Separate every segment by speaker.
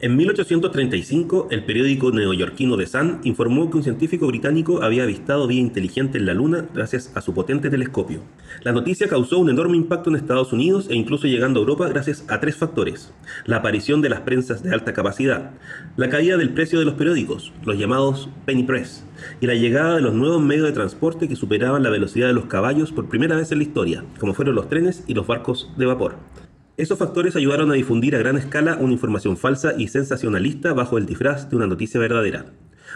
Speaker 1: En 1835, el periódico neoyorquino The Sun informó que un científico británico había avistado vía inteligente en la Luna gracias a su potente telescopio. La noticia causó un enorme impacto en Estados Unidos e incluso llegando a Europa gracias a tres factores. La aparición de las prensas de alta capacidad, la caída del precio de los periódicos, los llamados penny press, y la llegada de los nuevos medios de transporte que superaban la velocidad de los caballos por primera vez en la historia, como fueron los trenes y los barcos de vapor. Esos factores ayudaron a difundir a gran escala una información falsa y sensacionalista bajo el disfraz de una noticia verdadera.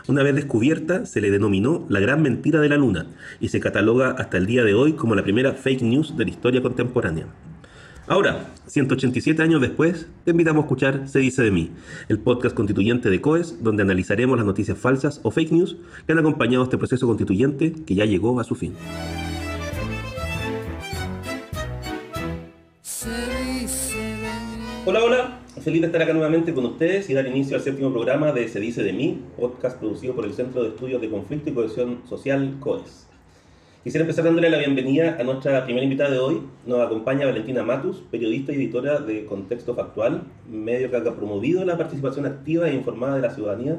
Speaker 1: Una vez descubierta, se le denominó la gran mentira de la luna y se cataloga hasta el día de hoy como la primera fake news de la historia contemporánea. Ahora, 187 años después, te invitamos a escuchar Se dice de mí, el podcast constituyente de COES, donde analizaremos las noticias falsas o fake news que han acompañado este proceso constituyente que ya llegó a su fin. Hola, hola. Feliz de estar acá nuevamente con ustedes y dar inicio al séptimo programa de Se dice de mí, podcast producido por el Centro de Estudios de Conflicto y Cohesión Social, COES. Quisiera empezar dándole la bienvenida a nuestra primera invitada de hoy. Nos acompaña Valentina Matus, periodista y editora de Contexto Factual, medio que ha promovido la participación activa e informada de la ciudadanía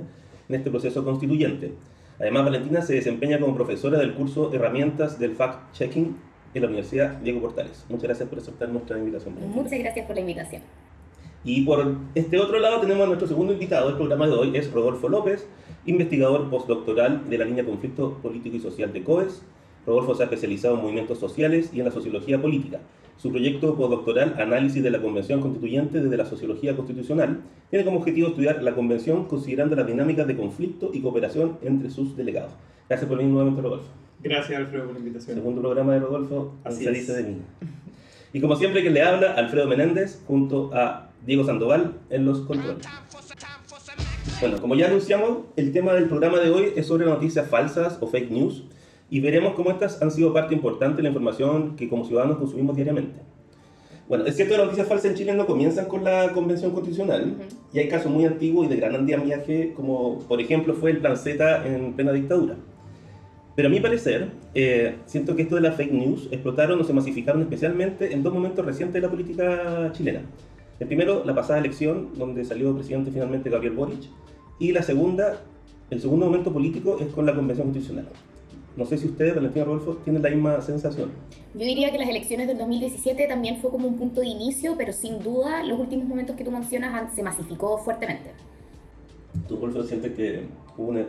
Speaker 1: en este proceso constituyente. Además, Valentina se desempeña como profesora del curso Herramientas del Fact-Checking en la Universidad Diego Portales. Muchas gracias por aceptar nuestra invitación.
Speaker 2: Muchas gracias por la invitación.
Speaker 1: Y por este otro lado tenemos a nuestro segundo invitado del programa de hoy, es Rodolfo López, investigador postdoctoral de la línea Conflicto Político y Social de COES. Rodolfo se ha especializado en movimientos sociales y en la sociología política. Su proyecto postdoctoral, Análisis de la Convención Constituyente desde la Sociología Constitucional, tiene como objetivo estudiar la Convención considerando las dinámicas de conflicto y cooperación entre sus delegados. Gracias por venir nuevamente, Rodolfo.
Speaker 3: Gracias, Alfredo, por la invitación.
Speaker 1: Segundo programa de Rodolfo, Así se dice de mí. Y como siempre, que le habla, Alfredo Menéndez, junto a Diego Sandoval en los controles. Bueno, como ya anunciamos, el tema del programa de hoy es sobre noticias falsas o fake news y veremos cómo estas han sido parte importante de la información que como ciudadanos consumimos diariamente. Bueno, es cierto que las noticias falsas en Chile no comienzan con la Convención Constitucional y hay casos muy antiguos y de gran andamiaje, como por ejemplo fue el Plan Z en plena dictadura. Pero a mi parecer, eh, siento que esto de las fake news explotaron o se masificaron especialmente en dos momentos recientes de la política chilena. El primero, la pasada elección, donde salió presidente finalmente Gabriel Boric, y la segunda, el segundo momento político es con la Convención Constitucional. No sé si ustedes, Valentina Rodolfo, tienen la misma sensación.
Speaker 2: Yo diría que las elecciones del 2017 también fue como un punto de inicio, pero sin duda los últimos momentos que tú mencionas se masificó fuertemente.
Speaker 1: ¿Tú, Rodolfo, sientes que hubo una,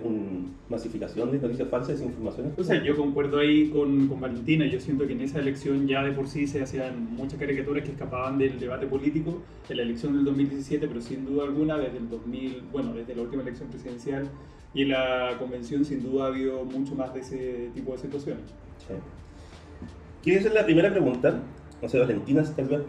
Speaker 1: masificación de noticias falsas, desinformaciones?
Speaker 3: O sea, yo concuerdo ahí con, con, Valentina. Yo siento que en esa elección ya de por sí se hacían muchas caricaturas que escapaban del debate político en la elección del 2017, pero sin duda alguna desde el 2000, bueno, desde la última elección presidencial y en la convención sin duda ha habido mucho más de ese tipo de situaciones. Sí.
Speaker 1: ¿Quieres hacer la primera pregunta? No sé, Valentina, tal vez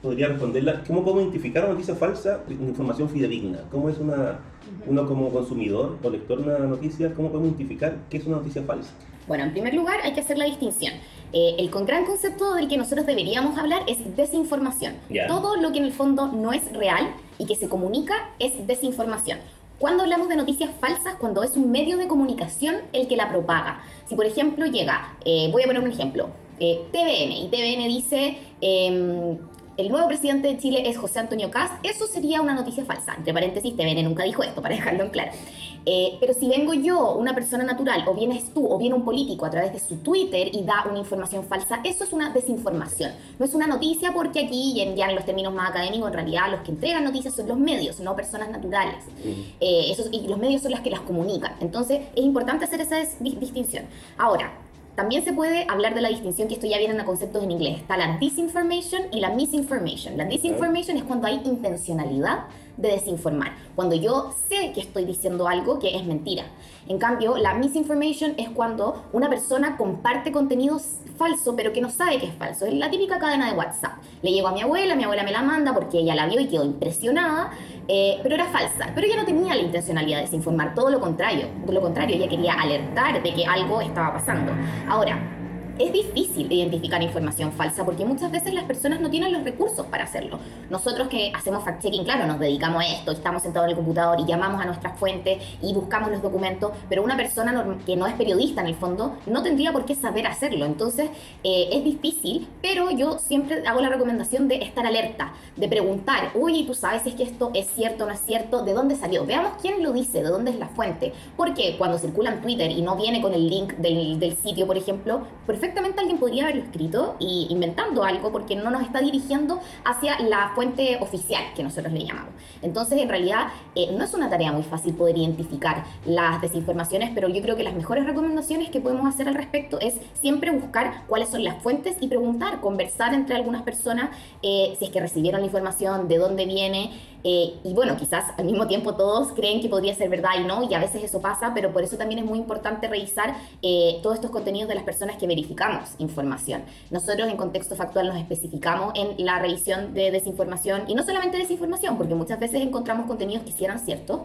Speaker 1: podría responderla. ¿Cómo podemos identificar una noticia falsa de información fidedigna? ¿Cómo es una, uno como consumidor o lector de una noticia, cómo podemos identificar qué es una noticia falsa?
Speaker 2: Bueno, en primer lugar hay que hacer la distinción. Eh, el gran concepto del que nosotros deberíamos hablar es desinformación. Todo lo que en el fondo no es real y que se comunica es desinformación. Cuando hablamos de noticias falsas, cuando es un medio de comunicación el que la propaga. Si por ejemplo llega, eh, voy a poner un ejemplo, eh, TVN, y TVN dice em, el nuevo presidente de Chile es José Antonio Cast, eso sería una noticia falsa. Entre paréntesis, TVN nunca dijo esto, para dejarlo en claro. Eh, pero si vengo yo, una persona natural, o vienes tú, o viene un político a través de su Twitter y da una información falsa, eso es una desinformación. No es una noticia porque aquí, en, ya en los términos más académicos, en realidad los que entregan noticias son los medios, no personas naturales. Eh, y los medios son las que las comunican. Entonces, es importante hacer esa distinción. Ahora, también se puede hablar de la distinción, que esto ya viene a conceptos en inglés. Está la disinformation y la misinformation. La disinformation es cuando hay intencionalidad de desinformar, cuando yo sé que estoy diciendo algo que es mentira. En cambio, la misinformation es cuando una persona comparte contenido falso, pero que no sabe que es falso. Es la típica cadena de WhatsApp. Le llegó a mi abuela, mi abuela me la manda porque ella la vio y quedó impresionada, eh, pero era falsa. Pero ella no tenía la intencionalidad de desinformar, todo lo contrario. Lo contrario, ella quería alertar de que algo estaba pasando. Ahora, es difícil identificar información falsa porque muchas veces las personas no tienen los recursos para hacerlo. Nosotros que hacemos fact-checking, claro, nos dedicamos a esto, estamos sentados en el computador y llamamos a nuestras fuentes y buscamos los documentos, pero una persona que no es periodista en el fondo no tendría por qué saber hacerlo. Entonces eh, es difícil, pero yo siempre hago la recomendación de estar alerta, de preguntar, oye, ¿tú sabes si es que esto es cierto o no es cierto? ¿De dónde salió? Veamos quién lo dice, de dónde es la fuente. Porque cuando circula en Twitter y no viene con el link del, del sitio, por ejemplo, perfectamente perfectamente alguien podría haberlo escrito y inventando algo porque no nos está dirigiendo hacia la fuente oficial que nosotros le llamamos. Entonces, en realidad, eh, no es una tarea muy fácil poder identificar las desinformaciones, pero yo creo que las mejores recomendaciones que podemos hacer al respecto es siempre buscar cuáles son las fuentes y preguntar, conversar entre algunas personas eh, si es que recibieron la información, de dónde viene. Eh, y bueno, quizás al mismo tiempo todos creen que podría ser verdad y no, y a veces eso pasa, pero por eso también es muy importante revisar todos estos contenidos de las personas que verifican información. Nosotros en contexto factual nos especificamos en la revisión de desinformación y no solamente desinformación, porque muchas veces encontramos contenidos que sí eran ciertos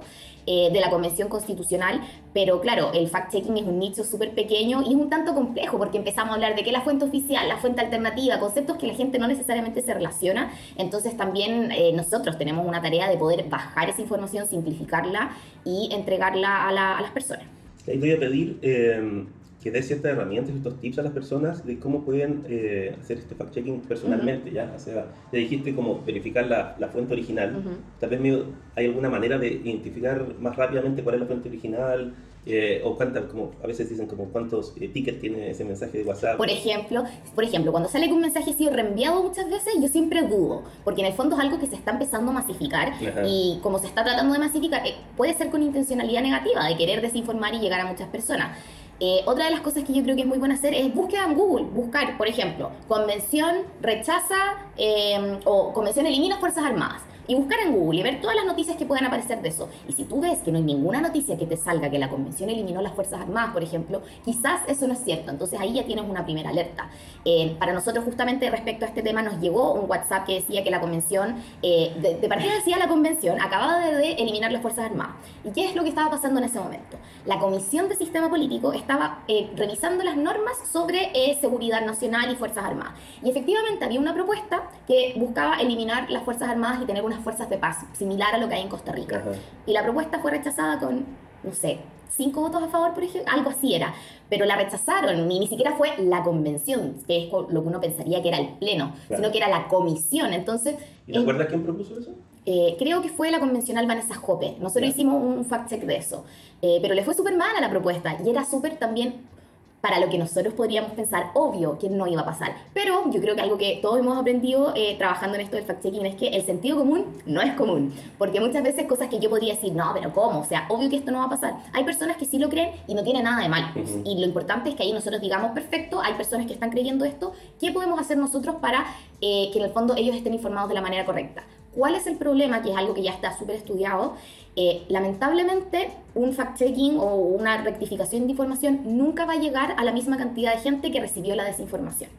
Speaker 2: eh, de la Convención Constitucional, pero claro, el fact-checking es un nicho súper pequeño y es un tanto complejo porque empezamos a hablar de que la fuente oficial, la fuente alternativa, conceptos que la gente no necesariamente se relaciona. Entonces también eh, nosotros tenemos una tarea de poder bajar esa información, simplificarla y entregarla a, las personas.
Speaker 1: Ahí voy a pedir... Eh que dé ciertas herramientas, estos tips a las personas de cómo pueden eh, hacer este fact-checking personalmente, ¿ya? O sea, te dijiste cómo verificar la, la fuente original. Tal vez hay alguna manera de identificar más rápidamente cuál es la fuente original, eh, o cuántas, como a veces dicen como cuántos eh, tickets tiene ese mensaje de WhatsApp.
Speaker 2: Por ejemplo, por ejemplo, cuando sale que un mensaje ha sido reenviado muchas veces, yo siempre dudo, porque en el fondo es algo que se está empezando a masificar y como se está tratando de masificar, puede ser con intencionalidad negativa, de querer desinformar y llegar a muchas personas. Eh, otra de las cosas que yo creo que es muy buena hacer es búsqueda en Google. Buscar, por ejemplo, convención rechaza eh, o convención elimina Fuerzas Armadas y buscar en Google y ver todas las noticias que puedan aparecer de eso. Y si tú ves que no hay ninguna noticia que te salga que la convención eliminó las Fuerzas Armadas, por ejemplo, quizás eso no es cierto. Entonces ahí ya tienes una primera alerta. Eh, para nosotros justamente respecto a este tema nos llegó un WhatsApp que decía que la convención, eh, de, partida decía la convención, acababa de, eliminar las Fuerzas Armadas. ¿Y qué es lo que estaba pasando en ese momento? La Comisión de Sistema Político estaba eh, revisando las normas sobre seguridad nacional y Fuerzas Armadas. Y efectivamente había una propuesta que buscaba eliminar las Fuerzas Armadas y tener unas fuerzas de paz, similar a lo que hay en Costa Rica. Y la propuesta fue rechazada con, no sé, cinco votos a favor, por ejemplo, algo así era. Pero la rechazaron y ni siquiera fue la convención, que es lo que uno pensaría que era el pleno, sino que era la comisión. Entonces.
Speaker 1: ¿Y recuerdas quién propuso eso?
Speaker 2: Eh, creo que fue la convencional Vanessa Jope. Nosotros hicimos un fact-check de eso. Eh, pero le fue súper mal a la propuesta y era súper también para lo que nosotros podríamos pensar, obvio que no iba a pasar. Pero yo creo que algo que todos hemos aprendido eh, trabajando en esto del fact-checking es que el sentido común no es común. Porque muchas veces cosas que yo podría decir, no, pero ¿cómo? O sea, obvio que esto no va a pasar. Hay personas que sí lo creen y no tiene nada de mal. Y lo importante es que ahí nosotros digamos, perfecto, hay personas que están creyendo esto, ¿qué podemos hacer nosotros para eh, que en el fondo ellos estén informados de la manera correcta? ¿Cuál es el problema? Que es algo que ya está súper estudiado. Eh, lamentablemente, un fact-checking o una rectificación de información nunca va a llegar a la misma cantidad de gente que recibió la desinformación.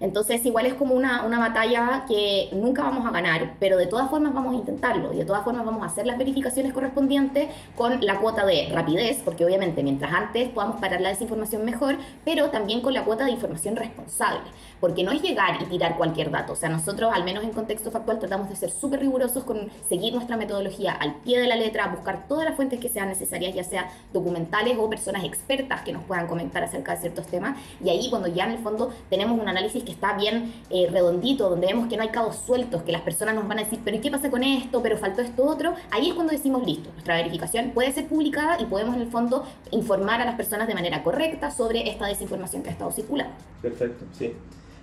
Speaker 2: Entonces, igual es como una, una batalla que nunca vamos a ganar, pero de todas formas vamos a intentarlo y de todas formas vamos a hacer las verificaciones correspondientes con la cuota de rapidez, porque obviamente mientras antes podamos parar la desinformación mejor, pero también con la cuota de información responsable, porque no es llegar y tirar cualquier dato. O sea, nosotros, al menos en contexto factual, tratamos de ser súper rigurosos con seguir nuestra metodología al pie de la letra, buscar todas las fuentes que sean necesarias ya sea documentales o personas expertas que nos puedan comentar acerca de ciertos temas. Y ahí cuando ya en el fondo tenemos un análisis que está bien eh, redondito, donde vemos que no hay cabos sueltos, que las personas nos van a decir, pero ¿y qué pasa con esto? Pero faltó esto otro. Ahí es cuando decimos, listo, nuestra verificación puede ser publicada y podemos en el fondo informar a las personas de manera correcta sobre esta desinformación que ha estado circulando.
Speaker 1: Perfecto, sí.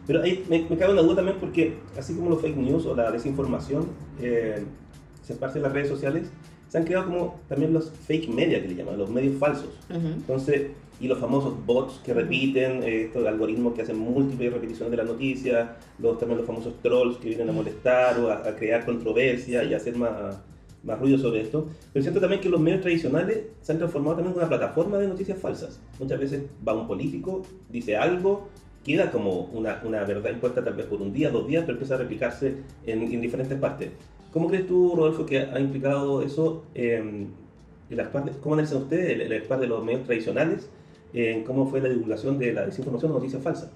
Speaker 1: Pero ahí me, me cabe una duda también porque así como los fake news o la desinformación eh, se parte en las redes sociales, se han creado como también los fake media que le llaman, los medios falsos. Entonces, y los famosos bots que repiten, eh, estos algoritmos que hacen múltiples repeticiones de la noticia, los, también los famosos trolls que vienen a molestar o a, crear controversia y hacer más, más ruido sobre esto. Pero siento también que los medios tradicionales se han transformado también en una plataforma de noticias falsas. Muchas veces va un político, dice algo, queda como una, una verdad impuesta tal vez por un día, dos días, pero empieza a replicarse en, en diferentes partes. ¿Cómo crees tú, Rodolfo, que ha implicado eso en el actuar, cómo analizan ustedes el, el actuar de los medios tradicionales en cómo fue la divulgación de la desinformación o noticias falsas?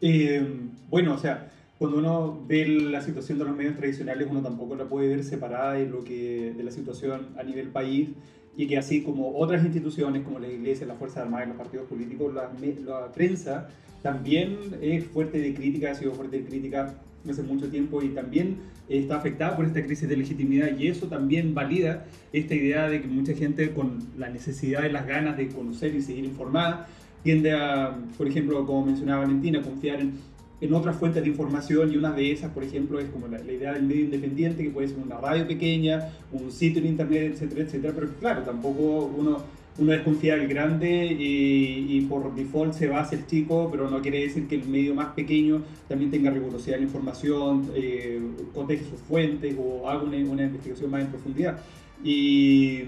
Speaker 3: Eh, bueno, o sea, cuando uno ve la situación de los medios tradicionales, uno tampoco la puede ver separada de, lo que, de la situación a nivel país y que así como otras instituciones como la Iglesia, la Fuerza Armada y los partidos políticos, la, la prensa también es fuerte de crítica, ha sido fuerte de crítica hace mucho tiempo y también está afectada por esta crisis de legitimidad y eso también valida esta idea de que mucha gente con la necesidad y las ganas de conocer y seguir informada tiende a, por ejemplo, como mencionaba Valentina, confiar en en otras fuentes de información y una de esas, por ejemplo, es como la, idea del medio independiente, que puede ser una radio pequeña, un sitio en internet, etcétera, etcétera, pero claro, tampoco uno, uno desconfía del grande y, por default se va hacia el chico, pero no quiere decir que el medio más pequeño también tenga rigurosidad en la información, eh, coteje sus fuentes o haga una, una investigación más en profundidad. Y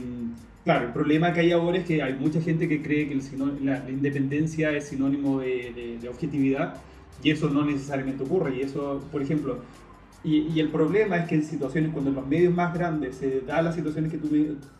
Speaker 3: Claro, el problema que hay ahora es que hay mucha gente que cree que el, la, independencia es sinónimo de, de, objetividad y eso no necesariamente ocurre. Y eso, por ejemplo, y, el problema es que en situaciones cuando en los medios más grandes se da las situaciones que tú,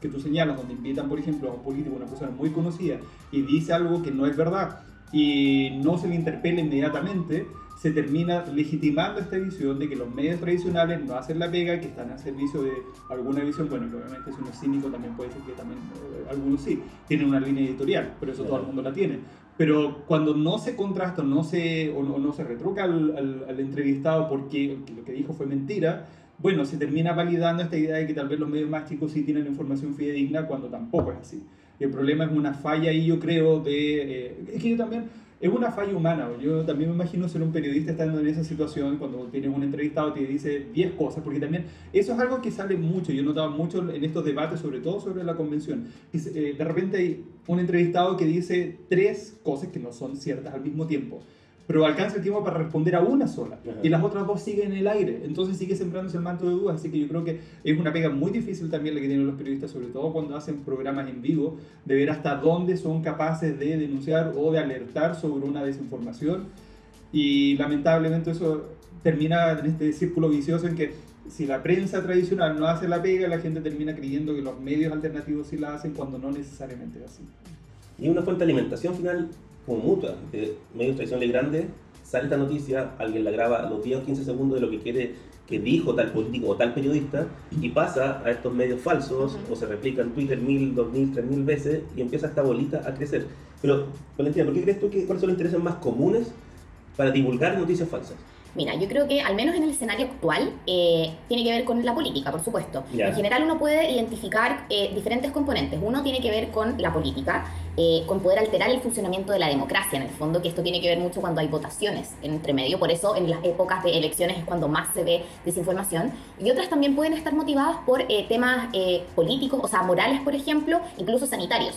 Speaker 3: que tú señalas, donde invitan, por ejemplo, a un político, una persona muy conocida, y dice algo que no es verdad y no se le interpela inmediatamente, se termina legitimando esta visión de que los medios tradicionales no hacen la pega, que están a servicio de alguna visión, bueno, que obviamente si uno es cínico también puede decir que también eh, algunos sí, tienen una línea editorial, pero eso todo el mundo la tiene. Pero cuando no se contrasta no se, o no, se retruca al, al, entrevistado porque lo que dijo fue mentira, bueno, se termina validando esta idea de que tal vez los medios más chicos sí tienen información fidedigna cuando tampoco es así. Y el problema es una falla ahí, yo creo, de... Eh, es que yo también es una falla humana. Yo también me imagino ser un periodista estando en esa situación cuando tienes un entrevistado que te dice 10 cosas, porque también eso es algo que sale mucho. Yo he notado mucho en estos debates, sobre todo sobre la convención. Eh, de repente hay un entrevistado que dice tres cosas que no son ciertas al mismo tiempo pero alcanza el tiempo para responder a una sola. Y las otras dos siguen en el aire. Entonces sigue sembrándose el manto de dudas. Así que yo creo que es una pega muy difícil también la que tienen los periodistas, sobre todo cuando hacen programas en vivo, de ver hasta dónde son capaces de denunciar o de alertar sobre una desinformación. Y lamentablemente eso termina en este círculo vicioso en que si la prensa tradicional no hace la pega, la gente termina creyendo que los medios alternativos sí la hacen cuando no necesariamente es así.
Speaker 1: Y una fuente de alimentación final como mutua, de medios tradicionales grandes, sale esta noticia, alguien la graba los 10 o 15 segundos de lo que quiere que dijo tal político o tal periodista y pasa a estos medios falsos o se replica en Twitter mil, dos mil, tres mil veces y empieza esta bolita a crecer. Pero, Valentina, ¿por qué crees tú que cuáles son los intereses más comunes para divulgar noticias falsas?
Speaker 2: Mira, yo creo que al menos en el escenario actual eh, tiene que ver con la política, por supuesto. En general uno puede identificar eh, diferentes componentes. Uno tiene que ver con la política, eh, con poder alterar el funcionamiento de la democracia, en el fondo, que esto tiene que ver mucho cuando hay votaciones entre medio. Por eso en las épocas de elecciones es cuando más se ve desinformación. Y otras también pueden estar motivadas por temas políticos, o sea, morales, por ejemplo, incluso sanitarios.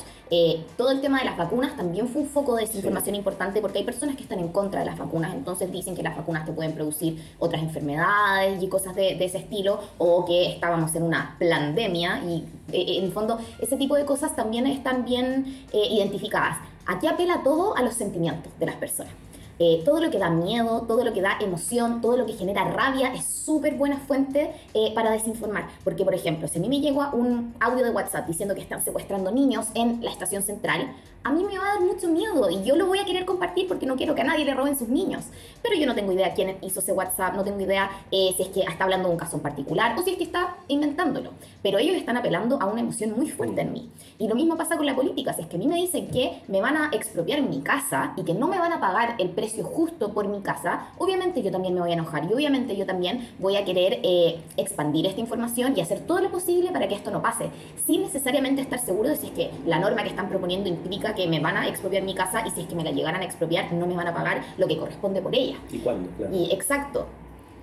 Speaker 2: Todo el tema de las vacunas también fue un foco de desinformación importante porque hay personas que están en contra de las vacunas, entonces dicen que las vacunas te pueden producir otras enfermedades y cosas de, ese estilo, o que estábamos en una pandemia y eh, en el fondo ese tipo de cosas también están bien eh, identificadas. Aquí apela todo a los sentimientos de las personas. Eh, todo lo que da miedo, todo lo que da emoción, todo lo que genera rabia es súper buena fuente para desinformar. Porque, por ejemplo, si a mí me llegó un audio de WhatsApp diciendo que están secuestrando niños en la estación central, a mí me va a dar mucho miedo y yo lo voy a querer compartir porque no quiero que a nadie le roben sus niños. Pero yo no tengo idea quién hizo ese WhatsApp, no tengo idea eh, si es que está hablando de un caso en particular o si es que está inventándolo. Pero ellos están apelando a una emoción muy fuerte en mí. Y lo mismo pasa con la política. Si es que a mí me dicen que me van a expropiar mi casa y que no me van a pagar el precio justo por mi casa, obviamente yo también me voy a enojar y obviamente yo también voy a querer eh, expandir esta información y hacer todo lo posible para que esto no pase, sin necesariamente estar seguro de si es que la norma que están proponiendo implica que me van a expropiar mi casa y si es que me la llegaran a expropiar no me van a pagar lo que corresponde por ella.
Speaker 1: ¿Y cuándo?
Speaker 2: Y exacto.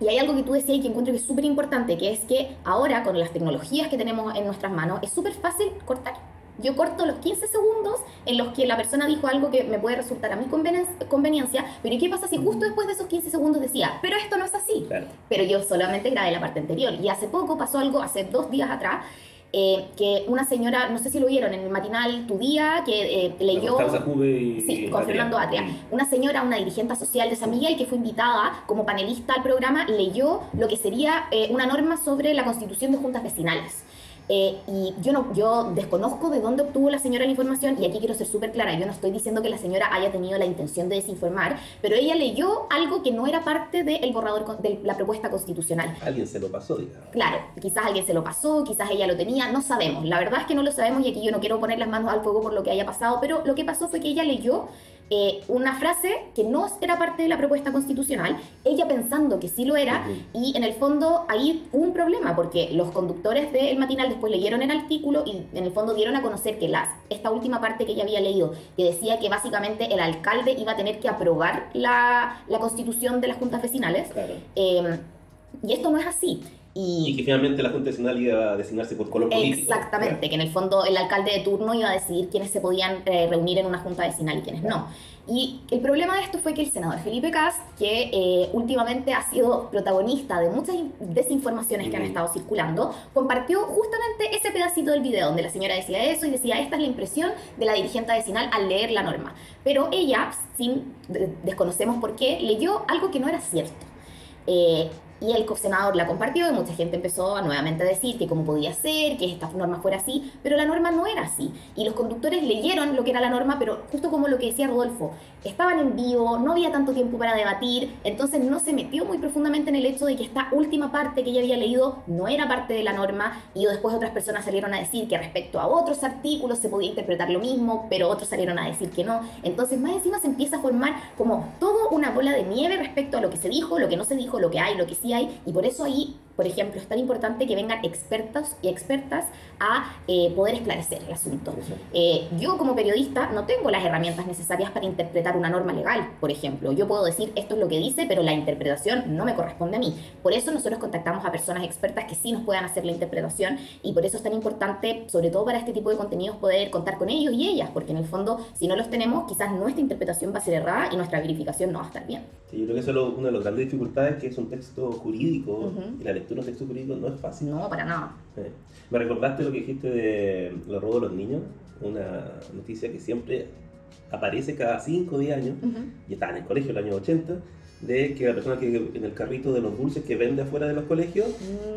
Speaker 2: Y hay algo que tú decías y que encuentro que es súper importante, que es que ahora con las tecnologías que tenemos en nuestras manos es súper fácil cortar. Yo corto los 15 segundos en los que la persona dijo algo que me puede resultar a mi conveniencia, pero ¿y qué pasa si justo después de esos 15 segundos decía, pero esto no es así? Pero yo solamente grabé la parte anterior. Y hace poco pasó algo, hace dos días atrás, eh, que una señora, no sé si lo vieron en el matinal Tu Día, que eh, leyó... sí, con Fernando Atria. Una señora, una dirigente social de San Miguel, que fue invitada como panelista al programa, leyó lo que sería eh, una norma sobre la constitución de juntas vecinales. Eh, y yo, no, yo desconozco de dónde obtuvo la señora la información y aquí quiero ser súper clara, yo no estoy diciendo que la señora haya tenido la intención de desinformar, pero ella leyó algo que no era parte del borrador de la propuesta constitucional.
Speaker 1: Alguien se lo pasó, digamos.
Speaker 2: Claro, quizás alguien se lo pasó, quizás ella lo tenía, no sabemos. La verdad es que no lo sabemos y aquí yo no quiero poner las manos al fuego por lo que haya pasado, pero lo que pasó fue que ella leyó eh, una frase que no era parte de la propuesta constitucional, ella pensando que sí lo era, y en el fondo ahí hubo un problema, porque los conductores del matinal después leyeron el artículo y en el fondo dieron a conocer que las, esta última parte que ella había leído, que decía que básicamente el alcalde iba a tener que aprobar la, la constitución de las juntas vecinales, eh, y esto no es así.
Speaker 1: Y, que finalmente la Junta Nacional iba a designarse por color político.
Speaker 2: Exactamente, que en el fondo el alcalde de turno iba a decidir quiénes se podían eh, reunir en una Junta Vecinal y quiénes no. Y el problema de esto fue que el senador Felipe Cas, que eh, últimamente ha sido protagonista de muchas desinformaciones que han estado circulando, compartió justamente ese pedacito del video donde la señora decía eso y decía, esta es la impresión de la dirigente vecinal al leer la norma. Pero ella, sin desconocemos por qué, leyó algo que no era cierto. Eh, y el senador la compartió y mucha gente empezó a nuevamente decir que cómo podía ser, que esta norma fuera así, pero la norma no era así. Y los conductores leyeron lo que era la norma, pero justo como lo que decía Rodolfo, estaban en vivo, no había tanto tiempo para debatir, entonces no se metió muy profundamente en el hecho de que esta última parte que ella había leído no era parte de la norma y después otras personas salieron a decir que respecto a otros artículos se podía interpretar lo mismo, pero otros salieron a decir que no. Entonces más encima se empieza a formar como todo una bola de nieve respecto a lo que se dijo, lo que no se dijo, lo que hay, lo que sí y por eso ahí por ejemplo, es tan importante que vengan expertos y expertas a eh, poder esclarecer el asunto. Eh, yo como periodista no tengo las herramientas necesarias para interpretar una norma legal, por ejemplo. Yo puedo decir esto es lo que dice, pero la interpretación no me corresponde a mí. Por eso nosotros contactamos a personas expertas que sí nos puedan hacer la interpretación y por eso es tan importante, sobre todo para este tipo de contenidos, poder contar con ellos y ellas, porque en el fondo, si no los tenemos, quizás nuestra interpretación va a ser errada y nuestra verificación no va a estar bien.
Speaker 1: Sí, yo creo que eso es una de las grandes dificultades, que es un texto jurídico y la lectura de un texto jurídico no es fácil.
Speaker 2: No, para nada.
Speaker 1: Me recordaste lo que dijiste de los robos de los niños, una noticia que siempre aparece cada 5 o 10 años, y estaba en el colegio en el año 80, de que la persona que en el carrito de los dulces que vende afuera de los colegios,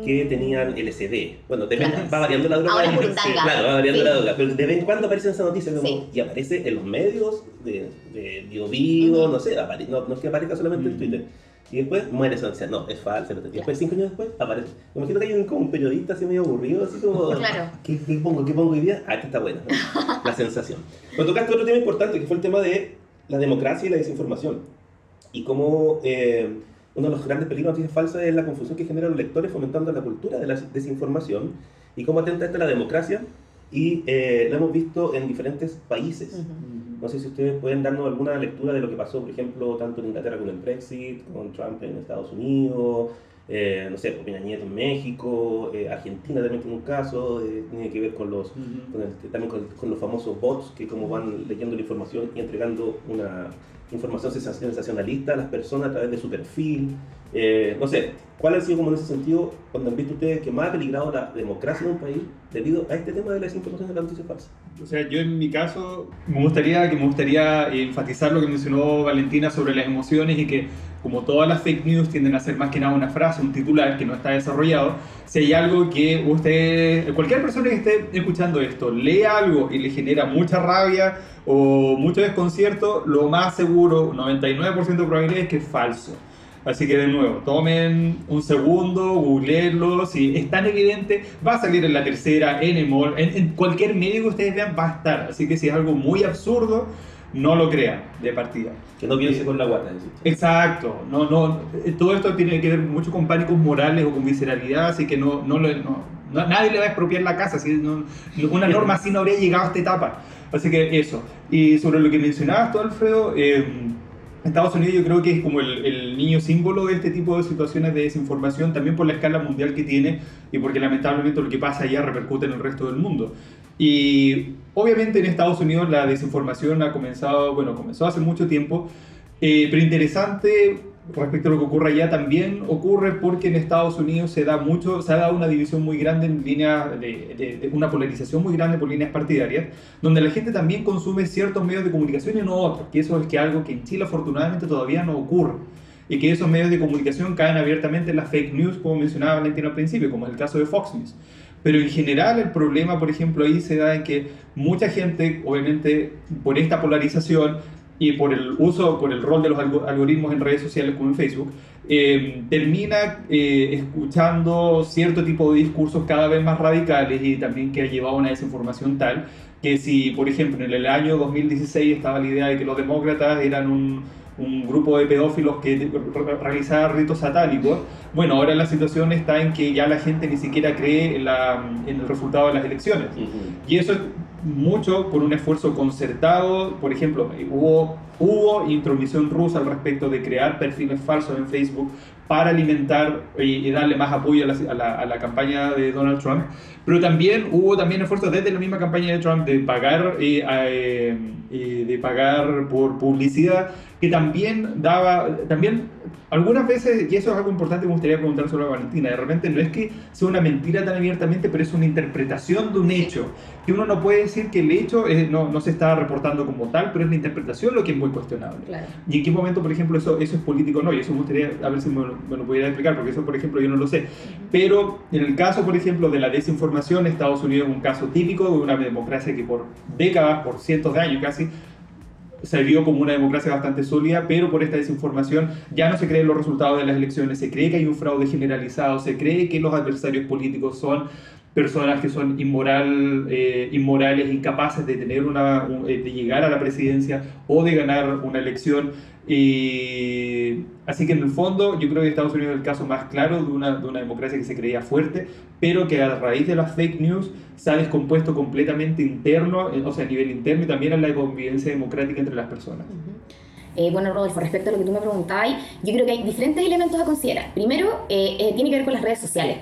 Speaker 1: que mm. tenían LSD. Bueno, va variando la droga.
Speaker 2: Ahora
Speaker 1: claro, va variando la droga. Pero de vez en cuando aparece esa noticia y aparece en los medios de, de Bio, no sé, no, no, es que aparezca solamente en Twitter y después muere esa anciano. No, es falso. Y después, cinco años después, aparece. Me imagino que hay un, como un periodista así medio aburrido, así como.
Speaker 2: Claro.
Speaker 1: ¿Qué, pongo? ¿Qué pongo hoy día? Ah, esta está buena. La sensación. Pero tocaste otro tema importante, que fue el tema de la democracia y la desinformación. Y cómo eh, uno de los grandes peligros de noticias falsas es la confusión que generan los lectores fomentando la cultura de la desinformación y cómo atenta esta la democracia. Y eh, lo hemos visto en diferentes países. No sé si ustedes pueden darnos alguna lectura de lo que pasó, por ejemplo, tanto en Inglaterra con el Brexit, con Trump en Estados Unidos, eh, no sé, Peña Nieto en México, eh, Argentina también tiene un caso, eh, tiene que ver con los, también con, los famosos bots que como van leyendo la información y entregando una información sensacionalista las personas a través de su perfil. no sé, ¿cuál ha sido como en ese sentido cuando han visto ustedes que más ha peligrado la democracia de un país debido a este tema de la desinformación de la noticia falsa?
Speaker 3: O sea, yo en mi caso me gustaría, que me gustaría enfatizar lo que mencionó Valentina sobre las emociones y que como todas las fake news tienden a ser más que nada una frase, un titular que no está desarrollado, si hay algo que usted, cualquier persona que esté escuchando esto, lee algo y le genera mucha rabia o mucho desconcierto, lo más seguro, 99% de probabilidad es que es falso. Así que de nuevo, tomen un segundo, googleenlo, si es tan evidente, va a salir en la tercera, en el mall, en, cualquier medio que ustedes vean va a estar. Así que si es algo muy absurdo, no lo crean de partida.
Speaker 1: Que no piense con la guata.
Speaker 3: Exacto. No, no, todo esto tiene que ver mucho con pánicos morales o con visceralidad, así que no, no, no, nadie le va a expropiar la casa. Así, una norma así no habría llegado a esta etapa. Así que eso. Y sobre lo que mencionabas tú, Alfredo, eh, Estados Unidos yo creo que es como el, el, niño símbolo de este tipo de situaciones de desinformación, también por la escala mundial que tiene y porque lamentablemente lo que pasa allá repercute en el resto del mundo. Y obviamente en Estados Unidos la desinformación ha comenzado, bueno, comenzó hace mucho tiempo, eh, pero interesante respecto a lo que ocurre allá también ocurre porque en Estados Unidos se da mucho, se ha dado una división muy grande en línea de, de, una polarización muy grande por líneas partidarias, donde la gente también consume ciertos medios de comunicación y no otros, que eso es que algo que en Chile afortunadamente todavía no ocurre y que esos medios de comunicación caen abiertamente en las fake news, como mencionaba Valentina al principio, como es el caso de Fox News. Pero en general el problema, por ejemplo, ahí se da en que mucha gente, obviamente, por esta polarización y por el uso, por el rol de los algoritmos en redes sociales como en Facebook, eh, termina eh, escuchando cierto tipo de discursos cada vez más radicales y también que ha llevado a una desinformación tal que si, por ejemplo, en el año 2016 estaba la idea de que los demócratas eran un, un grupo de pedófilos que realizaba ritos satánicos, bueno, ahora la situación está en que ya la gente ni siquiera cree en, la, en el resultado de las elecciones. Y eso es mucho por un esfuerzo concertado. Por ejemplo, hubo, hubo intromisión rusa al respecto de crear perfiles falsos en Facebook para alimentar y, darle más apoyo a la, a, la, campaña de Donald Trump. Pero también hubo también esfuerzos desde la misma campaña de Trump de pagar, eh, eh, de pagar por publicidad que también daba, también algunas veces, y eso es algo importante que me gustaría preguntar sobre Valentina, de repente no es que sea una mentira tan abiertamente, pero es una interpretación de un hecho, que uno no puede decir que el hecho no, no, se está reportando como tal, pero es la interpretación lo que es muy cuestionable. Y en qué momento, por ejemplo, eso, eso es político o no, y eso me gustaría, a ver si me, lo pudiera explicar, porque eso, por ejemplo, yo no lo sé. Pero en el caso, por ejemplo, de la desinformación, Estados Unidos es un caso típico de una democracia que por décadas, por cientos de años casi, se vio como una democracia bastante sólida, pero por esta desinformación ya no se creen los resultados de las elecciones, se cree que hay un fraude generalizado, se cree que los adversarios políticos son personas que son inmoral, eh, inmorales, incapaces de, tener una, eh, de llegar a la presidencia o de ganar una elección. Y, así que en el fondo yo creo que Estados Unidos es el caso más claro de una, de una democracia que se creía fuerte, pero que a raíz de las fake news se ha descompuesto completamente interno, eh, o sea, a nivel interno y también en la convivencia democrática entre las personas.
Speaker 2: Eh, bueno, Rodolfo, respecto a lo que tú me preguntabas, yo creo que hay diferentes elementos a considerar. Primero, eh, tiene que ver con las redes sociales.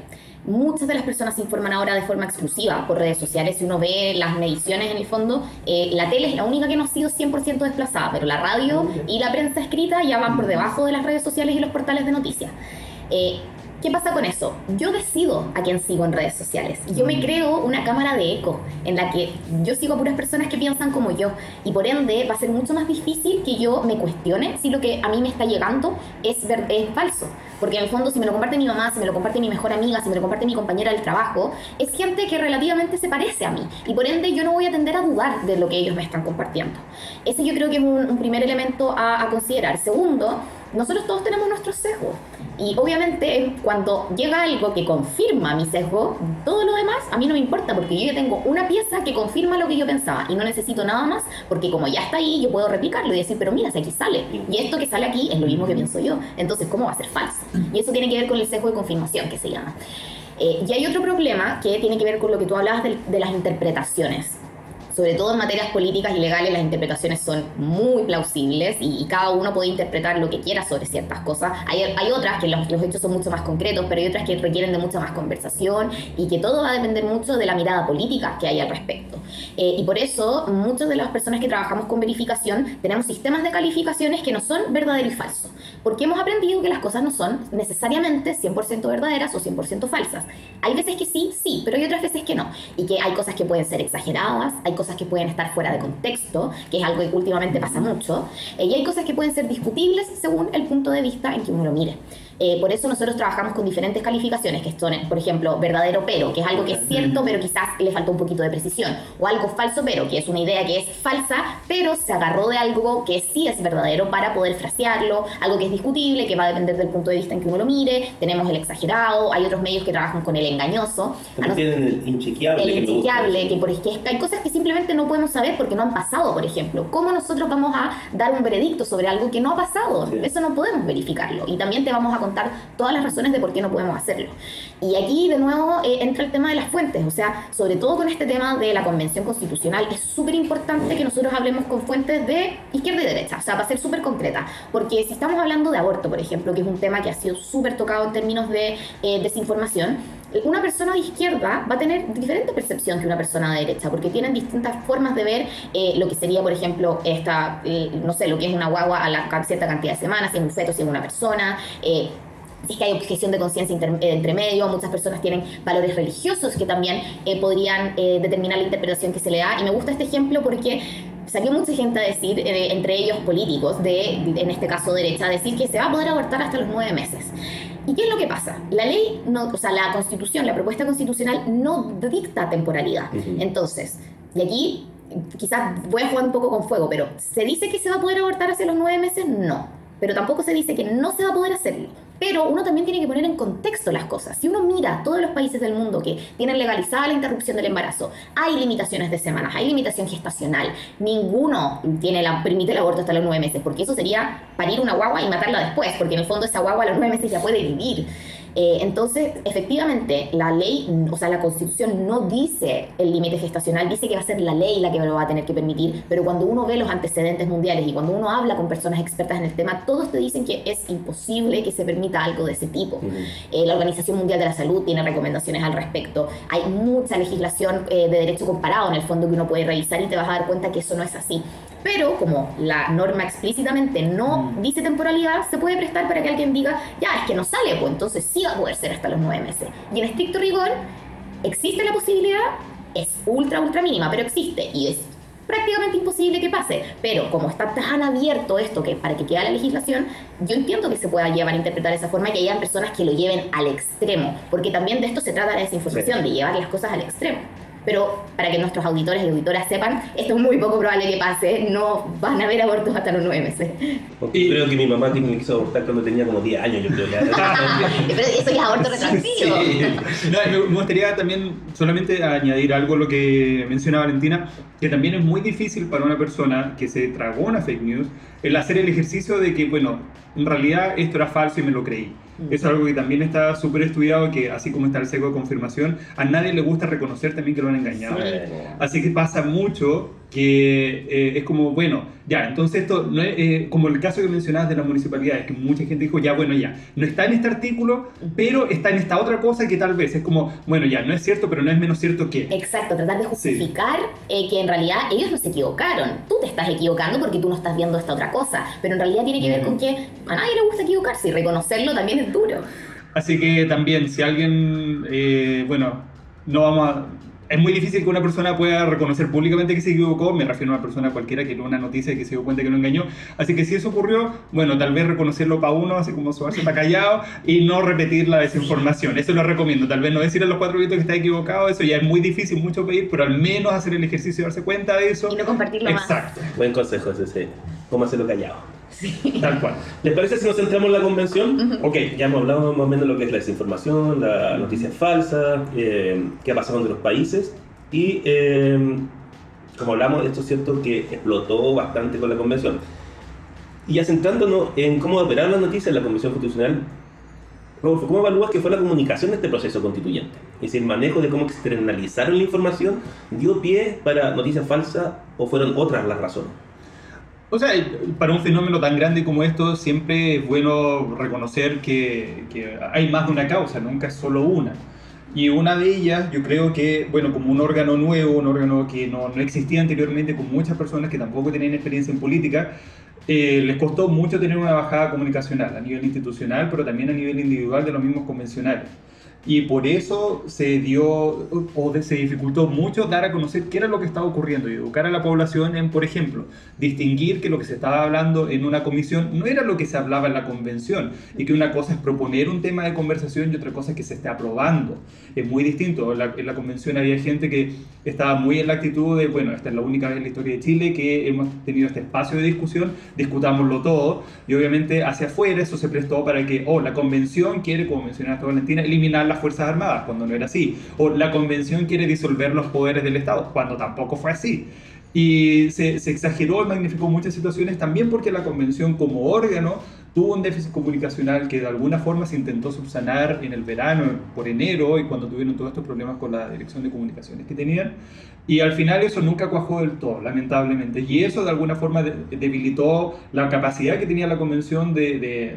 Speaker 2: Muchas de las personas se informan ahora de forma exclusiva por redes sociales. Si uno ve las mediciones en el fondo, la tele es la única que no ha sido 100% desplazada, pero la radio y la prensa escrita ya van por debajo de las redes sociales y los portales de noticias. ¿Qué pasa con eso? Yo decido a quién sigo en redes sociales. Yo me creo una cámara de eco en la que yo sigo a puras personas que piensan como yo. Y por ende va a ser mucho más difícil que yo me cuestione si lo que a mí me está llegando es, es falso. Porque en el fondo, si me lo comparte mi mamá, si me lo comparte mi mejor amiga, si me lo comparte mi compañera del trabajo, es gente que relativamente se parece a mí. Y por ende, yo no voy a tender a dudar de lo que ellos me están compartiendo. Ese yo creo que es un, primer elemento a, a considerar. Segundo, nosotros todos tenemos nuestros sesgos. Y obviamente cuando llega algo que confirma mi sesgo, todo lo demás a mí no me importa porque yo ya tengo una pieza que confirma lo que yo pensaba y no necesito nada más porque como ya está ahí yo puedo replicarlo y decir, pero mira, si aquí sale. Y esto que sale aquí es lo mismo que pienso yo. Entonces, ¿cómo va a ser falso? Y eso tiene que ver con el sesgo de confirmación que se llama. Eh, y hay otro problema que tiene que ver con lo que tú hablabas de las interpretaciones sobre todo en materias políticas y legales, las interpretaciones son muy plausibles y, cada uno puede interpretar lo que quiera sobre ciertas cosas. Hay, hay otras que los, los, hechos son mucho más concretos, pero hay otras que requieren de mucha más conversación y que todo va a depender mucho de la mirada política que hay al respecto. Eh, y por eso, muchas de las personas que trabajamos con verificación tenemos sistemas de calificaciones que no son verdadero y falso, porque hemos aprendido que las cosas no son necesariamente 100% verdaderas o 100% falsas. Hay veces que sí, sí, pero hay otras veces que no. Y que hay cosas que pueden ser exageradas, hay cosas cosas que pueden estar fuera de contexto, que es algo que últimamente pasa mucho, eh, y hay cosas que pueden ser discutibles según el punto de vista en que uno lo mire. Eh, por eso nosotros trabajamos con diferentes calificaciones, que son, por ejemplo, verdadero pero, que es algo que es cierto, pero quizás le falta un poquito de precisión. O algo falso pero, que es una idea que es falsa, pero se agarró de algo que sí es verdadero para poder frasearlo. Algo que es discutible, que va a depender del punto de vista en que uno lo mire. Tenemos el exagerado, hay otros medios que trabajan con el engañoso.
Speaker 1: tienen el inchequeable.
Speaker 2: El inchequeable, que, que hay cosas que simplemente no podemos saber porque no han pasado, por ejemplo. ¿Cómo nosotros vamos a dar un veredicto sobre algo que no ha pasado? Eso no podemos verificarlo. Y también te vamos a contar todas las razones de por qué no podemos hacerlo. Y aquí de nuevo eh, entra el tema de las fuentes, o sea, sobre todo con este tema de la Convención Constitucional, es súper importante que nosotros hablemos con fuentes de izquierda y derecha, o sea, para ser súper concreta, porque si estamos hablando de aborto, por ejemplo, que es un tema que ha sido súper tocado en términos de eh, desinformación, una persona de izquierda va a tener diferente percepción que una persona de derecha, porque tienen distintas formas de ver eh, lo que sería, por ejemplo, esta, no sé, lo que es una guagua a la cierta cantidad de semanas, si es un feto, si es una persona, si es que hay objeción de conciencia eh, entre medio, muchas personas tienen valores religiosos que también eh, podrían eh, determinar la interpretación que se le da. Y me gusta este ejemplo porque salió mucha gente a decir, entre ellos políticos, de, en este caso derecha, a decir que se va a poder abortar hasta los nueve meses. ¿Y qué es lo que pasa? La ley, no, o sea, la constitución, la propuesta constitucional no dicta temporalidad. Entonces, y aquí quizás voy a jugar un poco con fuego, pero ¿se dice que se va a poder abortar hace los nueve meses? No. Pero tampoco se dice que no se va a poder hacerlo. Pero uno también tiene que poner en contexto las cosas. Si uno mira todos los países del mundo que tienen legalizada la interrupción del embarazo, hay limitaciones de semanas, hay limitación gestacional, ninguno tiene la, permite el aborto hasta los nueve meses, porque eso sería parir una guagua y matarla después, porque en el fondo esa guagua a los nueve meses ya puede vivir. Eh, entonces, efectivamente, la ley, o sea, la constitución no dice el límite gestacional, dice que va a ser la ley la que lo va a tener que permitir, pero cuando uno ve los antecedentes mundiales y cuando uno habla con personas expertas en el tema, todos te dicen que es imposible que se permita algo de ese tipo. Eh, la Organización Mundial de la Salud tiene recomendaciones al respecto. Hay mucha legislación eh, de derecho comparado en el fondo que uno puede revisar y te vas a dar cuenta que eso no es así. Pero como la norma explícitamente no mm. dice temporalidad, se puede prestar para que alguien diga, ya, es que no sale, pues entonces sí va a poder ser hasta los nueve meses. Y en estricto rigor, existe la posibilidad, es ultra, ultra mínima, pero existe y es prácticamente imposible que pase. Pero como está tan abierto esto que para que quede la legislación, yo entiendo que se pueda llevar a interpretar de esa forma y que haya personas que lo lleven al extremo, porque también de esto se trata la desinformación, de llevar las cosas al extremo pero para que nuestros auditores y auditoras sepan, esto es muy poco probable que pase, no van a haber abortos hasta los nueve meses.
Speaker 1: Y creo que mi mamá me quiso abortar cuando tenía como 10 años, yo creo que
Speaker 2: Pero eso es aborto retroactivo.
Speaker 3: Sí. me gustaría también solamente añadir algo a lo que menciona Valentina, que también es muy difícil para una persona que se tragó una fake news el hacer el ejercicio de que, bueno, en realidad esto era falso y me lo creí. Es algo que también está súper estudiado, que así como está el seco de confirmación, a nadie le gusta reconocer también que lo han engañado. Así que pasa mucho que eh, es como, bueno, ya, entonces esto, no es, eh, como el caso que mencionabas de las municipalidades, que mucha gente dijo, ya, bueno, ya, no está en este artículo, pero está en esta otra cosa que tal vez es como, bueno, ya, no es cierto, pero no es menos cierto que...
Speaker 2: Exacto, tratar de justificar eh, que en realidad ellos no se equivocaron, tú te estás equivocando porque tú no estás viendo esta otra cosa, pero en realidad tiene que ver con que a nadie le gusta equivocarse y reconocerlo también es duro.
Speaker 3: Así que también, si alguien, bueno, no vamos a es muy difícil que una persona pueda reconocer públicamente que se equivocó, me refiero a una persona cualquiera que dio una noticia y que se dio cuenta que lo engañó. Así que si eso ocurrió, bueno, tal vez reconocerlo para uno, así como su está callado, y no repetir la desinformación. Eso lo recomiendo. Tal vez no decir a los cuatro gritos que está equivocado, eso ya es muy difícil, mucho pedir, pero al menos hacer el ejercicio de darse cuenta de eso.
Speaker 2: Y no compartirlo
Speaker 3: Exacto.
Speaker 1: Buen consejo ese, cómo hacerlo callado. Tal cual. ¿Les parece si nos centramos en la convención? Ok, ya hemos hablado más o menos de lo que es la desinformación, la noticia falsa, eh, qué ha pasado en los países. Y eh, como hablamos, esto es cierto que explotó bastante con la convención. Y ya centrándonos en cómo operar las noticias en la convención constitucional, ¿cómo evalúas que fue la comunicación de este proceso constituyente? Es decir, el manejo de cómo externalizaron la información dio pie para noticias falsas o fueron otras las razones.
Speaker 3: O sea, para un fenómeno tan grande como esto, siempre es bueno reconocer que, hay más de una causa, nunca es solo una. Y una de ellas, yo creo que, bueno, como un órgano nuevo, un órgano que no, no existía anteriormente, con muchas personas que tampoco tenían experiencia en política, eh, les costó mucho tener una bajada comunicacional a nivel institucional, pero también a nivel individual de los mismos convencionales y por eso se dio o se dificultó mucho dar a conocer qué era lo que estaba ocurriendo y educar a la población en, por ejemplo, distinguir que lo que se estaba hablando en una comisión no era lo que se hablaba en la convención y que una cosa es proponer un tema de conversación y otra cosa es que se esté aprobando. Es muy distinto. La, en la convención había gente que estaba muy en la actitud de, bueno, esta es la única vez en la historia de Chile que hemos tenido este espacio de discusión, discutámoslo todo y obviamente hacia afuera eso se prestó para que, oh, la convención quiere, como mencionaste Valentina, eliminar la Fuerzas Armadas, cuando no era así. O la convención quiere disolver los poderes del Estado, cuando tampoco fue así. Y se, se exageró y magnificó muchas situaciones también porque la convención como órgano tuvo un déficit comunicacional que de alguna forma se intentó subsanar en el verano, por enero, y cuando tuvieron todos estos problemas con la dirección de comunicaciones que tenían. Y al final eso nunca cuajó del todo, lamentablemente. Y eso de alguna forma debilitó la capacidad que tenía la convención de de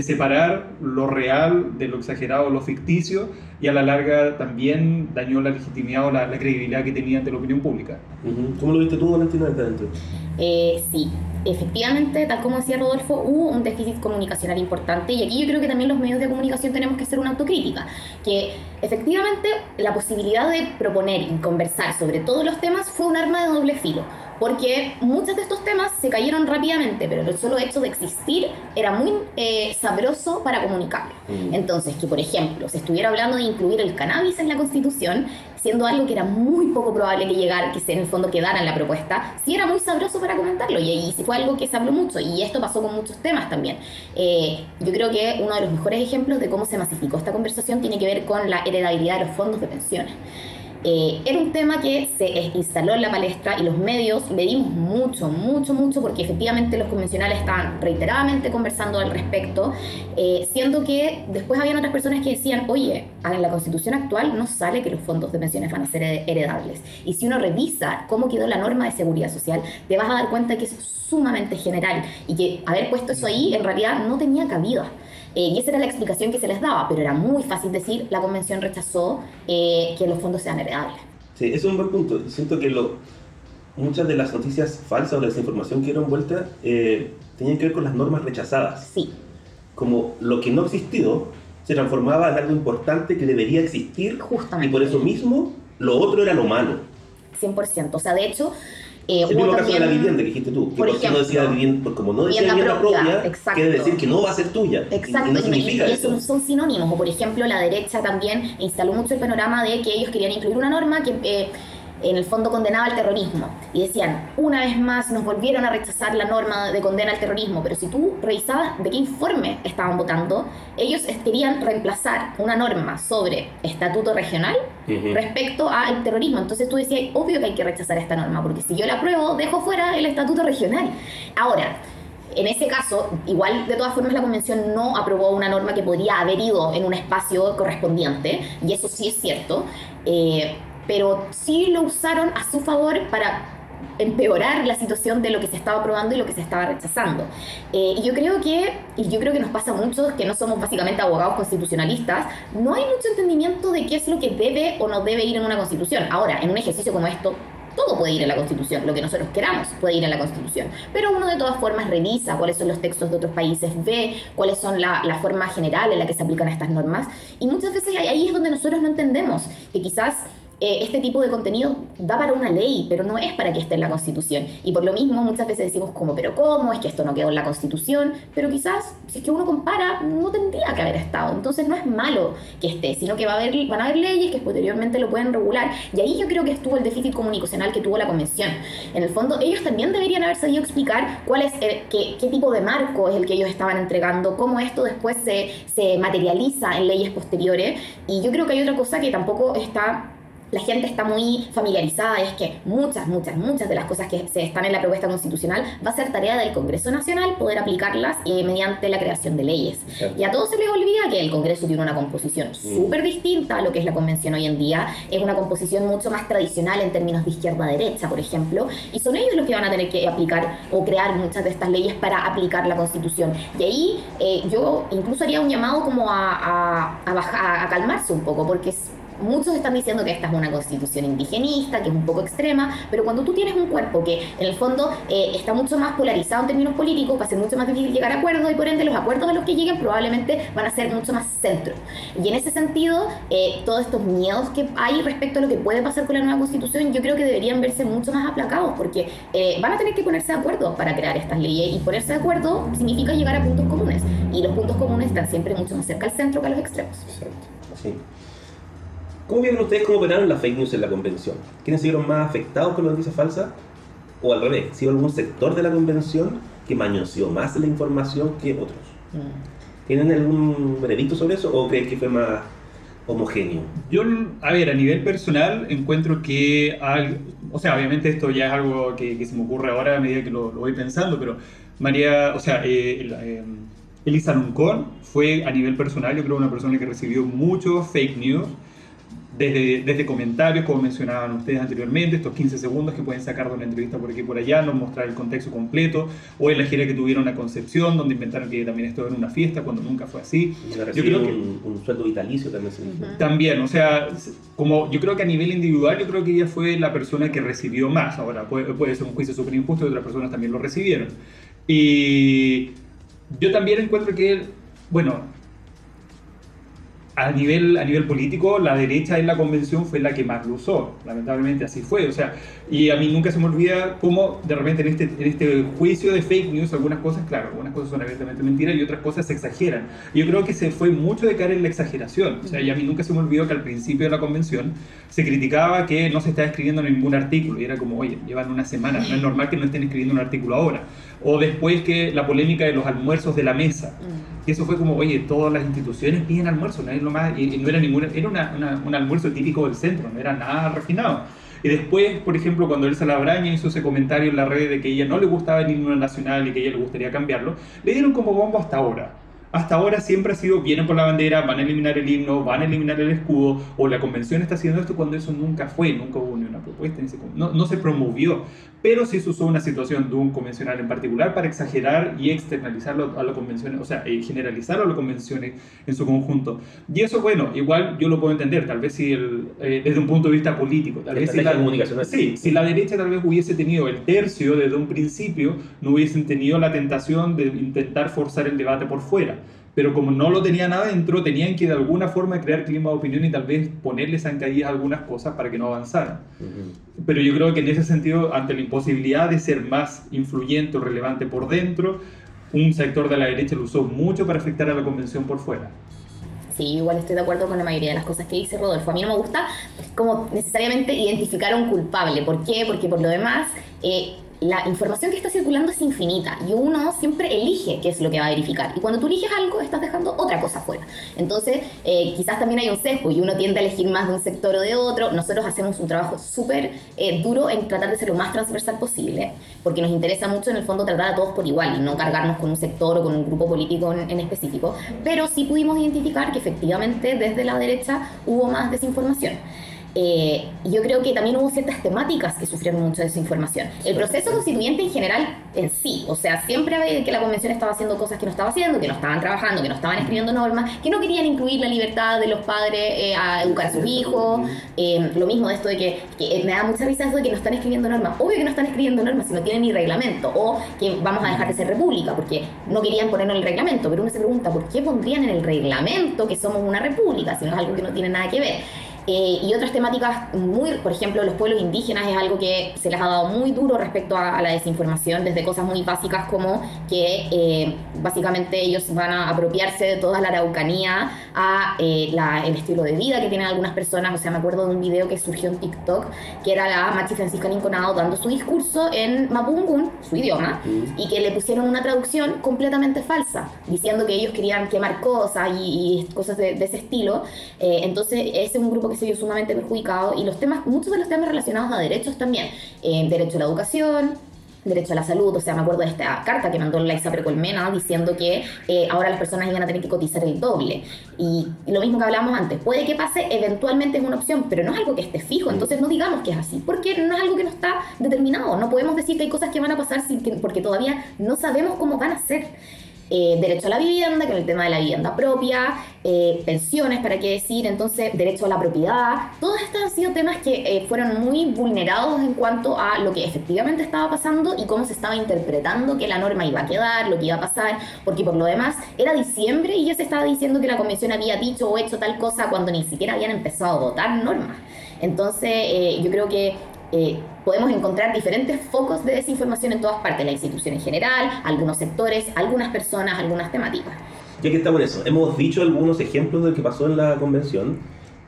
Speaker 3: separar lo real de lo exagerado, lo ficticio, y a la larga también dañó la legitimidad o la, credibilidad que tenía ante la opinión pública.
Speaker 1: ¿Cómo lo viste tú, Valentina, desde adentro?
Speaker 2: Eh, sí, efectivamente, tal como decía Rodolfo, hubo un déficit comunicacional importante y aquí yo creo que también los medios de comunicación tenemos que hacer una autocrítica, que efectivamente la posibilidad de proponer y conversar sobre todos los temas fue un arma de doble filo porque muchos de estos temas se cayeron rápidamente, pero el solo hecho de existir era muy eh, sabroso para comunicarlo. Mm. Entonces, que por ejemplo, se estuviera hablando de incluir el cannabis en la Constitución, siendo algo que era muy poco probable que llegara, que en el fondo quedara en la propuesta, sí era muy sabroso para comentarlo y, y fue algo que se habló mucho y esto pasó con muchos temas también. Eh, yo creo que uno de los mejores ejemplos de cómo se masificó esta conversación tiene que ver con la heredabilidad de los fondos de pensiones. Eh, era un tema que se instaló en la palestra y los medios le dimos mucho, mucho, mucho, porque efectivamente los convencionales estaban reiteradamente conversando al respecto, eh, siendo que después habían otras personas que decían, oye, en la constitución actual no sale que los fondos de pensiones van a ser heredables. Y si uno revisa cómo quedó la norma de seguridad social, te vas a dar cuenta que es sumamente general y que haber puesto eso ahí en realidad no tenía cabida. Eh, y esa era la explicación que se les daba, pero era muy fácil decir, la convención rechazó eh, que los fondos sean heredables.
Speaker 1: Sí, eso es un buen punto. Siento que lo, muchas de las noticias falsas o de desinformación que dieron vuelta eh, tenían que ver con las normas rechazadas.
Speaker 2: Sí.
Speaker 1: Como lo que no ha existido se transformaba en algo importante que debería existir.
Speaker 2: Justamente.
Speaker 1: Y por eso mismo lo otro era lo malo.
Speaker 2: 100%. O sea, de hecho,
Speaker 1: eh, el caso de la vivienda que dijiste tú, que por ejemplo, no decía vivienda, como no decía vivienda, propia, quiere decir que no va a ser tuya.
Speaker 2: Exacto, y, no significa y, eso. son sinónimos. O por ejemplo, la derecha también instaló mucho el panorama de que ellos querían incluir una norma que eh, en el fondo condenaba al terrorismo. Y decían, una vez más nos volvieron a rechazar la norma de condena al terrorismo, pero si tú revisabas de qué informe estaban votando, ellos querían reemplazar una norma sobre estatuto regional respecto al terrorismo. Entonces tú decías, obvio que hay que rechazar esta norma, porque si yo la apruebo, dejo fuera el estatuto regional. Ahora, en ese caso, igual de todas formas la convención no aprobó una norma que podría haber ido en un espacio correspondiente, y eso sí es cierto. Eh, pero sí lo usaron a su favor para empeorar la situación de lo que se estaba aprobando y lo que se estaba rechazando. Eh, y yo creo que, y yo creo que nos pasa a muchos que no somos básicamente abogados constitucionalistas, no hay mucho entendimiento de qué es lo que debe o no debe ir en una constitución. Ahora, en un ejercicio como esto, todo puede ir en la Constitución, lo que nosotros queramos puede ir en la Constitución, pero uno de todas formas revisa cuáles son los textos de otros países, ve cuáles son la, la forma general en la que se aplican estas normas, y muchas veces ahí es donde nosotros no entendemos que quizás eh, este tipo de contenido da para una ley, pero no es para que esté en la Constitución. Y por lo mismo muchas veces decimos como, pero ¿cómo? Es que esto no quedó en la Constitución, pero quizás si es que uno compara, no tendría que haber estado. Entonces no es malo que esté, sino que va a haber, van a haber leyes que posteriormente lo pueden regular. Y ahí yo creo que estuvo el déficit comunicacional que tuvo la Convención. En el fondo, ellos también deberían haber sabido explicar cuál es qué, qué, tipo de marco es el que ellos estaban entregando, cómo esto después se, se materializa en leyes posteriores. Y yo creo que hay otra cosa que tampoco está la gente está muy familiarizada, es que muchas, muchas, muchas de las cosas que se están en la propuesta constitucional va a ser tarea del Congreso Nacional poder aplicarlas eh, mediante la creación de leyes. Y a todos se les olvida que el Congreso tiene una composición mm. súper distinta a lo que es la convención hoy en día, es una composición mucho más tradicional en términos de izquierda-derecha, por ejemplo, y son ellos los que van a tener que aplicar o crear muchas de estas leyes para aplicar la constitución. Y ahí eh, yo incluso haría un llamado como a, a, a, a calmarse un poco, porque muchos están diciendo que esta es una constitución indigenista, que es un poco extrema, pero cuando tú tienes un cuerpo que en el fondo eh, está mucho más polarizado en términos políticos, va a ser mucho más difícil llegar a acuerdos y por ende los acuerdos a los que lleguen probablemente van a ser mucho más centro. Y en ese sentido, eh, todos estos miedos que hay respecto a lo que puede pasar con la nueva constitución, yo creo que deberían verse mucho más aplacados, porque eh, van a tener que ponerse de acuerdo para crear estas leyes y ponerse de acuerdo significa llegar a puntos comunes. Y los puntos comunes están siempre mucho más cerca al centro que a los extremos.
Speaker 1: Exacto. Sí. ¿Cómo vieron ustedes cómo operaron las fake news en la convención? ¿Quiénes se vieron más afectados con las noticias falsas? O al revés, ¿si algún sector de la convención que mañoseó más la información que otros? Mm. ¿Tienen algún veredicto sobre eso o creen que fue más homogéneo?
Speaker 3: Yo, a ver, a nivel personal encuentro que, o sea, obviamente esto ya es algo que, se me ocurre ahora a medida que lo, voy pensando, pero María, o sea, eh, eh, Elisa Nuncón fue a nivel personal, yo creo, una persona que recibió muchos fake news desde, desde, comentarios, como mencionaban ustedes anteriormente, estos 15 segundos que pueden sacar de una entrevista por aquí y por allá, no mostrar el contexto completo, o en la gira que tuvieron a Concepción, donde inventaron que también estuvo en una fiesta, cuando nunca fue así.
Speaker 1: Yo creo que un, sueldo vitalicio también.
Speaker 3: También, o sea, como yo creo que a nivel individual, yo creo que ella fue la persona que recibió más. Ahora, puede, puede ser un juicio súper injusto y otras personas también lo recibieron. Y yo también encuentro que, bueno, a nivel, a nivel político, la derecha en la convención fue la que más lo usó. Lamentablemente así fue. O sea, y a mí nunca se me olvida cómo de repente en este, en este juicio de fake news, algunas cosas, claro, algunas cosas son abiertamente mentiras y otras cosas se exageran. Yo creo que se fue mucho de caer en la exageración. O sea, y a mí nunca se me olvidó que al principio de la convención se criticaba que no se estaba escribiendo ningún artículo. Y era como, oye, llevan una semana, no es normal que no estén escribiendo un artículo ahora. O después que la polémica de los almuerzos de la mesa. Y eso fue como, oye, todas las instituciones piden almuerzo, no es lo más, y, no era ninguna, era una, un almuerzo típico del centro, no era nada refinado. Y después, por ejemplo, cuando Elsa Labraña hizo ese comentario en la red de que ella no le gustaba el himno nacional y que ella le gustaría cambiarlo, le dieron como bombo hasta ahora hasta ahora siempre ha sido, vienen por la bandera, van a eliminar el himno, van a eliminar el escudo, o la convención está haciendo esto cuando eso nunca fue, nunca hubo ni una propuesta, no, no se promovió pero sí se usó una situación de un convencional en particular para exagerar y externalizarlo a las convenciones, o sea, eh, generalizarlo a las convenciones en su conjunto. Y eso, bueno, igual yo lo puedo entender, tal vez si el, eh, desde un punto de vista político, tal vez si la, comunicación sí, si la derecha tal vez hubiese tenido el tercio desde un principio, no hubiesen tenido la tentación de intentar forzar el debate por fuera pero como no lo tenían adentro, tenían que de alguna forma crear clima de opinión y tal vez ponerle zancadillas a algunas cosas para que no avanzaran. Pero yo creo que en ese sentido, ante la imposibilidad de ser más influyente o relevante por dentro, un sector de la derecha lo usó mucho para afectar a la convención por fuera.
Speaker 2: Sí, igual estoy de acuerdo con la mayoría de las cosas que dice Rodolfo. A mí no me gusta como necesariamente identificar a un culpable. ¿Por qué? Porque por lo demás, eh, la información que está circulando es infinita y uno siempre elige qué es lo que va a verificar. Y cuando tú eliges algo, estás dejando otra cosa fuera. Entonces, eh, quizás también hay un sesgo y uno tiende a elegir más de un sector o de otro. Nosotros hacemos un trabajo súper eh, duro en tratar de ser lo más transversal posible, porque nos interesa mucho en el fondo tratar a todos por igual y no cargarnos con un sector o con un grupo político en, en específico. Pero sí pudimos identificar que efectivamente desde la derecha hubo más desinformación. Eh, yo creo que también hubo ciertas temáticas que sufrieron mucho de esa información. El proceso constituyente en general, en sí, o sea, siempre había que la convención estaba haciendo cosas que no estaba haciendo, que no estaban trabajando, que no estaban escribiendo normas, que no querían incluir la libertad de los padres eh, a educar a sus hijos. Eh, lo mismo de esto de que, me da mucha risa eso de que no están escribiendo normas. Obvio que no están escribiendo normas si no tienen ni reglamento, o que vamos a dejar de ser república, porque no querían ponerlo en el reglamento, pero uno se pregunta, ¿por qué pondrían en el reglamento que somos una república si no es algo que no tiene nada que ver? Eh, y otras temáticas muy, por ejemplo, los pueblos indígenas es algo que se les ha dado muy duro respecto a, la desinformación, desde cosas muy básicas como que eh, básicamente ellos van a apropiarse de toda la araucanía a eh, el estilo de vida que tienen algunas personas. O sea, me acuerdo de un video que surgió en TikTok, que era la Machi Francisca Linconado dando su discurso en Mapungun, su idioma, mm. y que le pusieron una traducción completamente falsa, diciendo que ellos querían quemar cosas y, cosas de, de, ese estilo. entonces, ese es un grupo que se vio sumamente perjudicado y los temas, muchos de los temas relacionados a derechos también, eh, derecho a la educación, derecho a la salud, o sea, me acuerdo de esta carta que mandó la Isabel Colmena diciendo que eh, ahora las personas iban a tener que cotizar el doble. Y, lo mismo que hablábamos antes, puede que pase, eventualmente es una opción, pero no es algo que esté fijo, entonces no digamos que es así, porque no es algo que no está determinado, no podemos decir que hay cosas que van a pasar sin porque todavía no sabemos cómo van a ser. Eh, derecho a la vivienda, que es el tema de la vivienda propia, eh, pensiones, para qué decir, entonces derecho a la propiedad. Todos estos han sido temas que eh, fueron muy vulnerados en cuanto a lo que efectivamente estaba pasando y cómo se estaba interpretando que la norma iba a quedar, lo que iba a pasar, porque por lo demás era diciembre y ya se estaba diciendo que la convención había dicho o hecho tal cosa cuando ni siquiera habían empezado a votar normas. Entonces, yo creo que eh, podemos encontrar diferentes focos de desinformación en todas partes, la institución en general, algunos sectores, algunas personas, algunas temáticas.
Speaker 1: Ya que estamos en eso, hemos dicho algunos ejemplos de lo que pasó en la convención,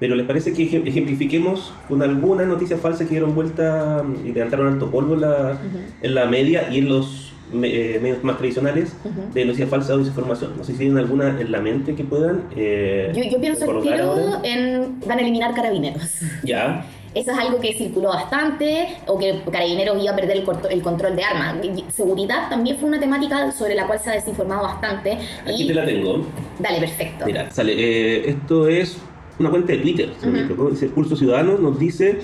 Speaker 1: pero ¿les parece que ejemplifiquemos con algunas noticias falsas que dieron vuelta y levantaron alto polvo en la, en la media y en los eh, medios más tradicionales de noticias falsas o desinformación? No sé si tienen alguna en la mente que puedan.
Speaker 2: Eh, yo, yo pienso que en van a eliminar carabineros.
Speaker 1: Ya.
Speaker 2: Eso es algo que circuló bastante, o que Carabineros iba a perder el, control de armas. Seguridad también fue una temática sobre la cual se ha desinformado bastante.
Speaker 1: Aquí te la tengo.
Speaker 2: Dale, perfecto.
Speaker 1: Mira, sale, eh, esto es una cuenta de Twitter, dice Pulso Ciudadano, nos dice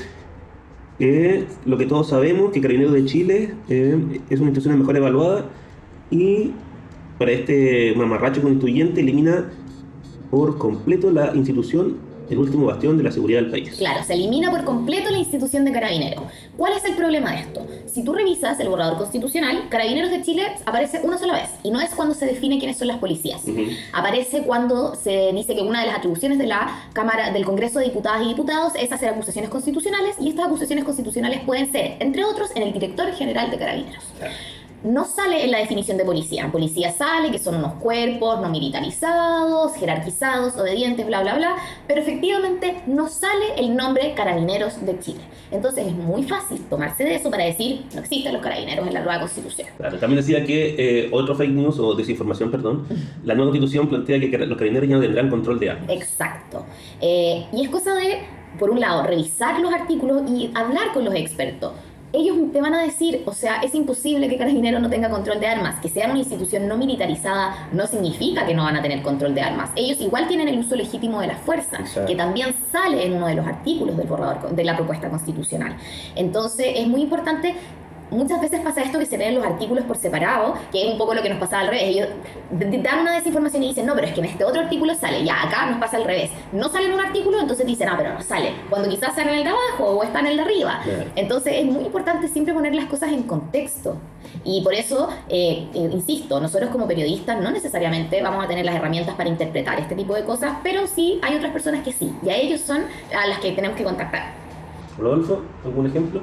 Speaker 1: lo que todos sabemos, que Carabineros de Chile eh, es una institución mejor evaluada y para este mamarracho constituyente elimina por completo la institución el último bastión de la seguridad del país.
Speaker 2: Claro, se elimina por completo la institución de Carabineros. ¿Cuál es el problema de esto? Si tú revisas el borrador constitucional, Carabineros de Chile aparece una sola vez y no es cuando se define quiénes son las policías. Aparece cuando se dice que una de las atribuciones de la Cámara del Congreso de Diputadas y Diputados es hacer acusaciones constitucionales y estas acusaciones constitucionales pueden ser, entre otros, en el director general de Carabineros no sale en la definición de policía. Policía sale que son unos cuerpos no militarizados, jerarquizados, obedientes, bla, bla, bla, pero efectivamente no sale el nombre Carabineros de Chile. Entonces es muy fácil tomarse de eso para decir no existen los carabineros en la nueva constitución.
Speaker 1: Claro, también decía que eh, otro fake news o desinformación, perdón, la nueva constitución plantea que los carabineros ya no tendrán control de armas.
Speaker 2: Exacto. Eh, y es cosa de, por un lado, revisar los artículos y hablar con los expertos ellos te van a decir, o sea, es imposible que Carabineros no tenga control de armas. Que sea una institución no militarizada no significa que no van a tener control de armas. Ellos igual tienen el uso legítimo de la fuerza, que también sale en uno de los artículos del borrador de la propuesta constitucional. Entonces, es muy importante muchas veces pasa esto que se leen los artículos por separado, que es un poco lo que nos pasa al revés. Ellos dan una desinformación y dicen, no, pero es que en este otro artículo sale, ya acá nos pasa al revés. No sale en un artículo, entonces dicen, ah, pero no sale. Cuando quizás sale en el de abajo o está en el de arriba. Entonces es muy importante siempre poner las cosas en contexto. Y por eso, eh, eh, insisto, nosotros como periodistas no necesariamente vamos a tener las herramientas para interpretar este tipo de cosas, pero sí hay otras personas que sí. Y a ellos son a las que tenemos que contactar.
Speaker 1: Rodolfo, ¿algún ejemplo?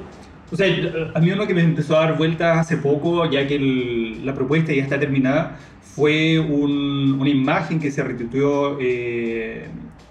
Speaker 3: O sea, a mí uno que me empezó a dar vueltas hace poco, ya que la propuesta ya está terminada, fue una imagen que se retuiteó eh,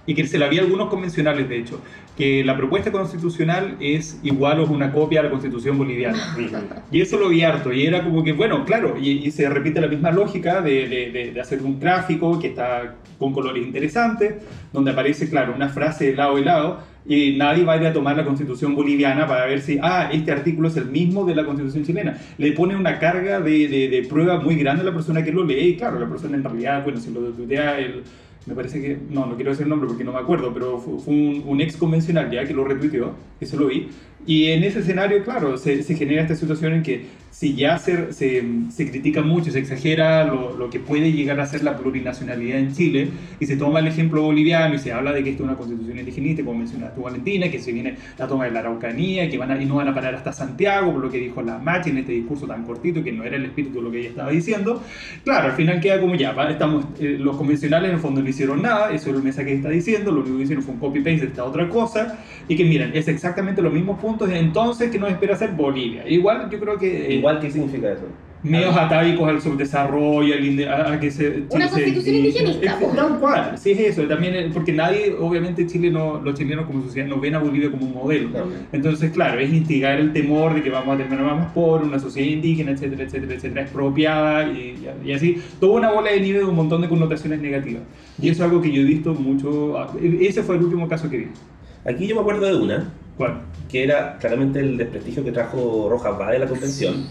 Speaker 3: y que se la vi a algunos convencionales, de hecho, que la propuesta constitucional es igual o una copia a la constitución boliviana. Y eso lo vi harto, y era como que, bueno, claro, y, se repite la misma lógica de, de, de, hacer un gráfico que está con colores interesantes, donde aparece, claro, una frase de lado y lado, y nadie va a ir a tomar la constitución boliviana para ver si, ah, este artículo es el mismo de la constitución chilena. Le pone una carga de, de, prueba muy grande a la persona que lo lee y claro, la persona en realidad, bueno, si lo tuitea el me parece que, no, no quiero decir el nombre porque no me acuerdo, pero fue, un, ex convencional ya que lo retuiteó, que se lo vi, y en ese escenario, claro, se, se genera esta situación en que si ya se, se, se critica mucho, se exagera lo, lo, que puede llegar a ser la plurinacionalidad en Chile, y se toma el ejemplo boliviano y se habla de que esto es una constitución indigenista, como mencionaste Valentina, que se viene la toma de la Araucanía, que van a, y no van a parar hasta Santiago, por lo que dijo la Machi en este discurso tan cortito, que no era el espíritu de lo que ella estaba diciendo. Claro, al final queda como ya, estamos, eh, los convencionales en el fondo no hicieron nada, eso es lo que está diciendo, lo único que hicieron fue un copy-paste de esta otra cosa, y que miren, es exactamente los mismos puntos entonces que nos espera hacer Bolivia. Igual yo creo que...
Speaker 1: Eh, Igual, ¿qué significa eso?
Speaker 3: medios atávicos al subdesarrollo, al a, que se...
Speaker 2: Una constitución indigenista.
Speaker 3: Tal cual, sí es eso. También, eh, porque nadie, obviamente Chile no, los chilenos como sociedad no ven a Bolivia como un modelo. Entonces, claro, es instigar el temor de que vamos a terminar más por una sociedad indígena, etcétera, etcétera, etcétera, expropiada y, y, así. Toda una bola de nieve de un montón de connotaciones negativas. Y eso es algo que yo he visto mucho... Ah, ese fue el último caso que vi.
Speaker 1: Aquí yo me acuerdo de una.
Speaker 3: ¿Cuál?
Speaker 1: Que era claramente el desprestigio que trajo Rojas Va de la convención.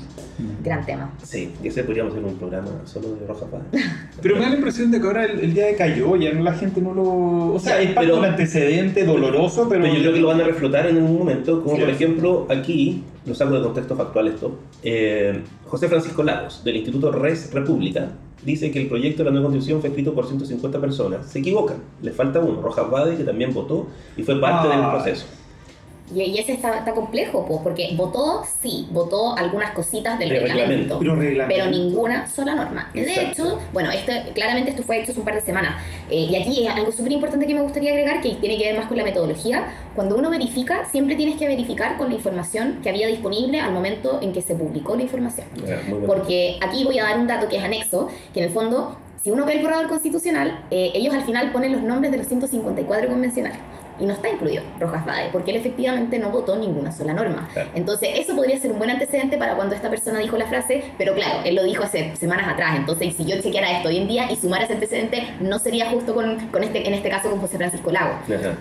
Speaker 2: Gran tema.
Speaker 1: Sí, y ese podríamos hacer un programa solo de Rojas Va.
Speaker 3: Pero me da la impresión de que ahora el, día de cayó, ya la gente no lo. O sea, es pero, un antecedente doloroso, pero.
Speaker 1: yo creo que lo van a reflotar en un momento, como por ejemplo aquí, lo saco de contexto factual esto. Eh, José Francisco Lagos, del Instituto Res República, dice que el proyecto de la nueva constitución fue escrito por 150 personas. Se equivocan, le falta uno, Rojas Bade, que también votó y fue parte del proceso.
Speaker 2: Y, ese está, está complejo, pues, porque votó, sí, votó algunas cositas del reglamento, pero, ninguna sola norma. De hecho, bueno, este, claramente esto fue hecho hace un par de semanas. Eh, y aquí algo súper importante que me gustaría agregar, que tiene que ver más con la metodología. Cuando uno verifica, siempre tienes que verificar con la información que había disponible al momento en que se publicó la información. porque aquí voy a dar un dato que es anexo, que en el fondo si uno ve el borrador constitucional, eh, ellos al final ponen los nombres de los 154 convencionales y no está incluido Rojas Bade, porque él efectivamente no votó ninguna sola norma. Entonces, eso podría ser un buen antecedente para cuando esta persona dijo la frase, pero claro, él lo dijo hace semanas atrás, entonces si yo chequeara esto hoy en día y sumara ese antecedente, no sería justo con, con este, en este caso con José Francisco Lago.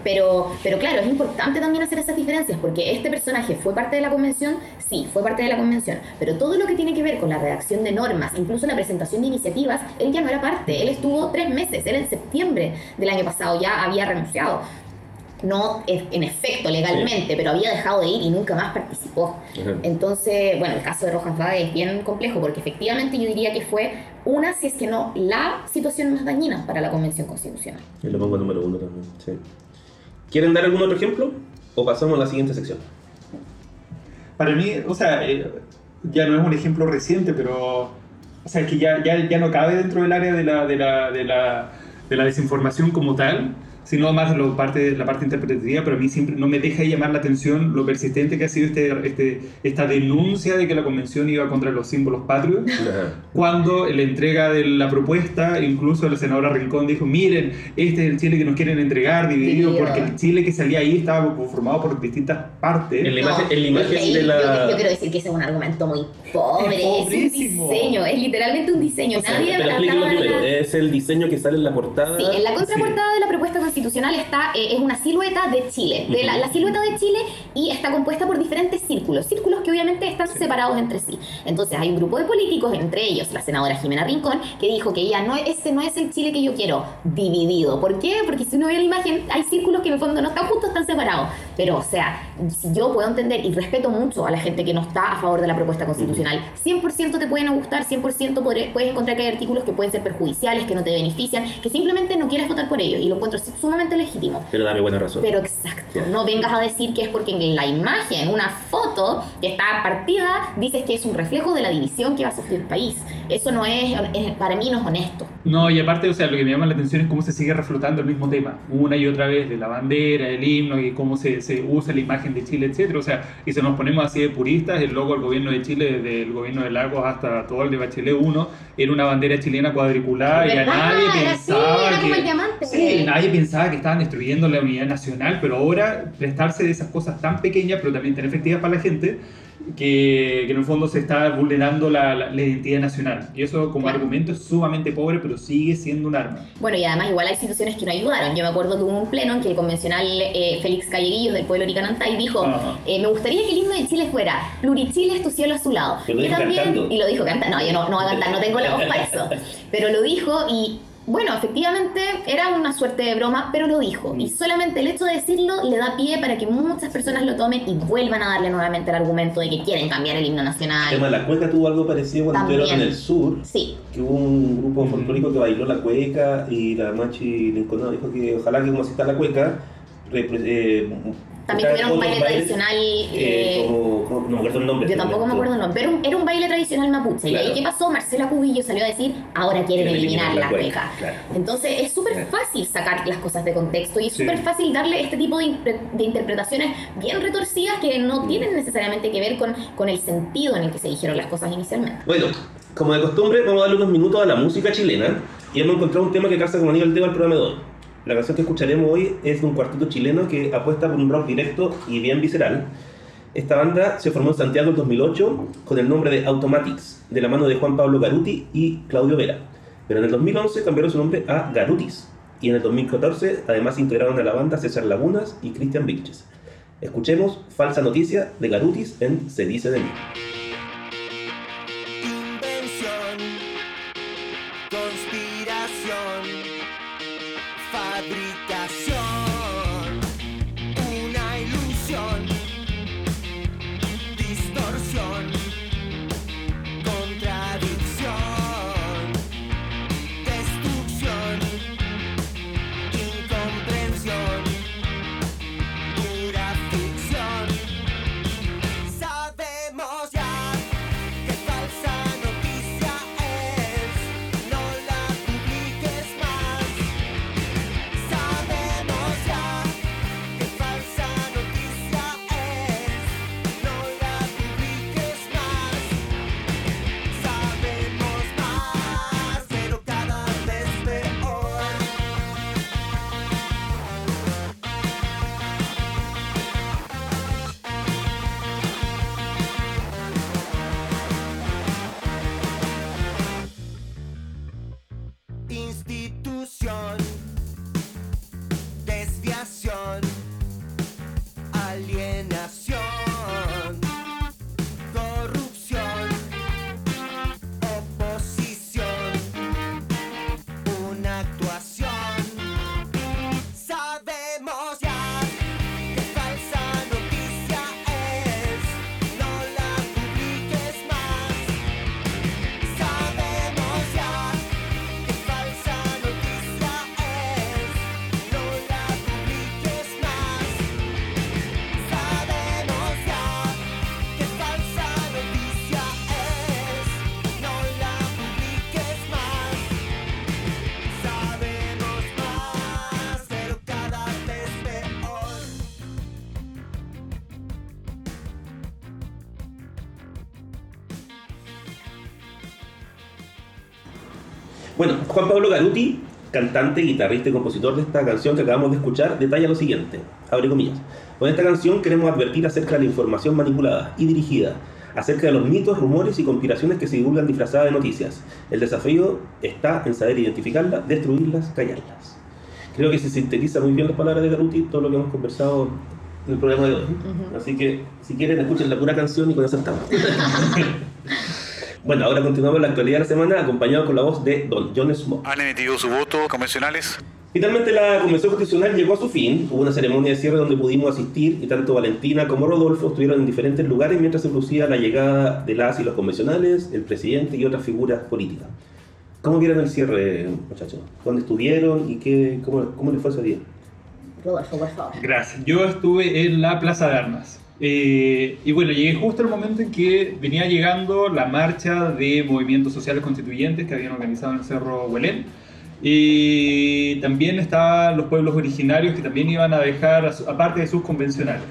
Speaker 2: Pero, pero claro, es importante también hacer esas diferencias, porque este personaje fue parte de la convención, sí, fue parte de la convención, pero todo lo que tiene que ver con la redacción de normas, incluso la presentación de iniciativas, él ya no era parte, él estuvo tres meses, él en septiembre del año pasado ya había renunciado no en efecto legalmente, pero había dejado de ir y nunca más participó. Entonces, bueno, el caso de Rojas Vade es bien complejo porque efectivamente yo diría que fue una, si es que no, la situación más dañina para la Convención Constitucional.
Speaker 1: Yo lo pongo número uno también, sí. ¿Quieren dar algún otro ejemplo? ¿O pasamos a la siguiente sección?
Speaker 3: Para mí, o sea, eh, ya no es un ejemplo reciente, pero o sea, que ya, ya, ya no cabe dentro del área de la, de la, de la, de la desinformación como tal, sino más lo parte, la parte interpretativa, pero a mí siempre no me deja de llamar la atención lo persistente que ha sido este, este, esta denuncia de que la convención iba contra los símbolos patrios, cuando la entrega de la propuesta, incluso la senadora Rincón dijo, miren, este es el Chile que nos quieren entregar, dividido, porque el Chile que salía ahí estaba conformado por distintas partes.
Speaker 1: En la imagen, de la...
Speaker 2: Yo, quiero decir que ese es un argumento muy pobre, es, un diseño, es literalmente un diseño. Nadie
Speaker 1: pero es el diseño que sale en la portada.
Speaker 2: Sí, en la contraportada de la propuesta constitucional está, eh, es una silueta de Chile, de la, silueta de Chile y está compuesta por diferentes círculos, círculos que obviamente están separados entre sí. Entonces hay un grupo de políticos, entre ellos la senadora Jimena Rincón, que dijo que ella no, ese no es el Chile que yo quiero, dividido. ¿Por qué? Porque si uno ve la imagen, hay círculos que en el fondo no están justos, están separados. Pero, o sea, si yo puedo entender y respeto mucho a la gente que no está a favor de la propuesta constitucional, 100% te pueden gustar, 100% puedes encontrar que hay artículos que pueden ser perjudiciales, que no te benefician, que simplemente no quieres votar por ellos y lo encuentro sumamente legítimo.
Speaker 1: Pero dame buena razón.
Speaker 2: Pero exacto. No vengas a decir que es porque en la imagen, una foto que está partida, dices que es un reflejo de la división que va a sufrir el país. Eso no es, para mí no es honesto.
Speaker 3: No, y aparte, o sea, lo que me llama la atención es cómo se sigue reflotando el mismo tema, una y otra vez, de la bandera, el himno y cómo se, se usa la imagen de Chile, etcétera. O sea, y si nos ponemos así de puristas, el logo del gobierno de Chile, desde el gobierno de Lagos hasta todo el de Bachelet 1, era una bandera chilena cuadriculada y a nadie pensaba que... Sí, nadie pensaba que estaban destruyendo la unidad nacional, pero ahora prestarse de esas cosas tan pequeñas, pero también tan efectivas para la gente, que, en el fondo se está vulnerando la, identidad nacional. Y eso como argumento es sumamente pobre, pero sigue siendo un arma.
Speaker 2: Bueno, y además igual hay instituciones que no ayudaron. Yo me acuerdo que hubo un pleno en que el convencional eh, Félix Calleguillos del pueblo Oricanantay dijo, eh, me gustaría que el himno de Chile fuera, Plurichile es tu cielo a su lado.
Speaker 1: y también,
Speaker 2: y lo dijo cantando, no, yo no, no voy a cantar, no tengo la voz para eso. Pero lo dijo y bueno, efectivamente era una suerte de broma, pero lo dijo. Y solamente el hecho de decirlo le da pie para que muchas personas lo tomen y vuelvan a darle nuevamente el argumento de que quieren cambiar el himno nacional.
Speaker 1: El tema la cueca tuvo algo parecido cuando estuvieron en el sur.
Speaker 2: Sí.
Speaker 1: Que hubo un grupo folclórico que bailó la cueca y la Machi Lincoln dijo que ojalá que como está la cueca, eh,
Speaker 2: también tuvieron un baile tradicional.
Speaker 1: Eh, eh, no me acuerdo el nombre.
Speaker 2: Yo tampoco me acuerdo el nombre. Pero era un baile tradicional mapuche. ¿Y qué pasó? Marcela Cubillo salió a decir: ahora quieren eliminar, la cueca. Entonces es súper fácil sacar las cosas de contexto y es súper fácil darle este tipo de, interpretaciones bien retorcidas que no mm. tienen necesariamente que ver con, con el sentido en el que se dijeron las cosas inicialmente.
Speaker 1: Bueno, como de costumbre, vamos a darle unos minutos a la música chilena y hemos encontrado un tema que casa como anillo al dedo al programa de hoy. La canción que escucharemos hoy es de un cuarteto chileno que apuesta por un rock directo y bien visceral. Esta banda se formó en Santiago en 2008 con el nombre de Automatics, de la mano de Juan Pablo Garuti y Claudio Vera. Pero en el 2011 cambiaron su nombre a Garutis y en el 2014 además integraron a la banda César Lagunas y Cristian Vilches. Escuchemos Falsa Noticia de Garutis en Se dice de mí. Juan Pablo Garuti, cantante, guitarrista y compositor de esta canción que acabamos de escuchar, detalla lo siguiente, abre comillas. Con esta canción queremos advertir acerca de la información manipulada y dirigida, acerca de los mitos, rumores y conspiraciones que se divulgan disfrazadas de noticias. El desafío está en saber identificarlas, destruirlas, callarlas. Creo que se sintetiza muy bien las palabras de Garuti, todo lo que hemos conversado en el programa de hoy. Así que, si quieren, escuchen la pura canción y con eso estamos. Bueno, ahora continuamos la actualidad de la semana acompañado con la voz de Don John Smoke.
Speaker 4: ¿Han emitido su voto convencionales?
Speaker 1: Finalmente la Convención Constitucional llegó a su fin. Hubo una ceremonia de cierre donde pudimos asistir y tanto Valentina como Rodolfo estuvieron en diferentes lugares mientras se producía la llegada de las y los convencionales, el presidente y otras figuras políticas. ¿Cómo vieron el cierre, muchachos? ¿Dónde estuvieron y qué, cómo, cómo les fue ese día?
Speaker 2: Rodolfo, por favor.
Speaker 3: Gracias. Yo estuve en la Plaza de Armas. Eh, y bueno, llegué justo el momento en que venía llegando la marcha de movimientos sociales constituyentes que habían organizado en el Cerro Huelén. Y también estaban los pueblos originarios que también iban a dejar, aparte de sus convencionales.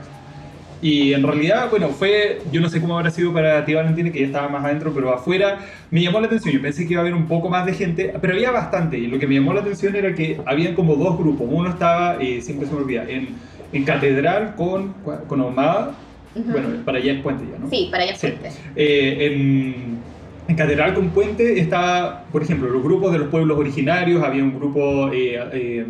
Speaker 3: Y en realidad, bueno, fue, yo no sé cómo habrá sido para ti Valentina, que ya estaba más adentro, pero afuera me llamó la atención. Yo pensé que iba a haber un poco más de gente, pero había bastante. Y lo que me llamó la atención era que habían como dos grupos. Uno estaba, eh, siempre se me olvida, en en Catedral con, con Ahumada. Bueno, para allá es Puente ya, ¿no?
Speaker 2: Sí, para allá es Puente.
Speaker 3: Eh, en, en, Catedral con Puente estaba, por ejemplo, los grupos de los pueblos originarios, había un grupo... Eh, eh,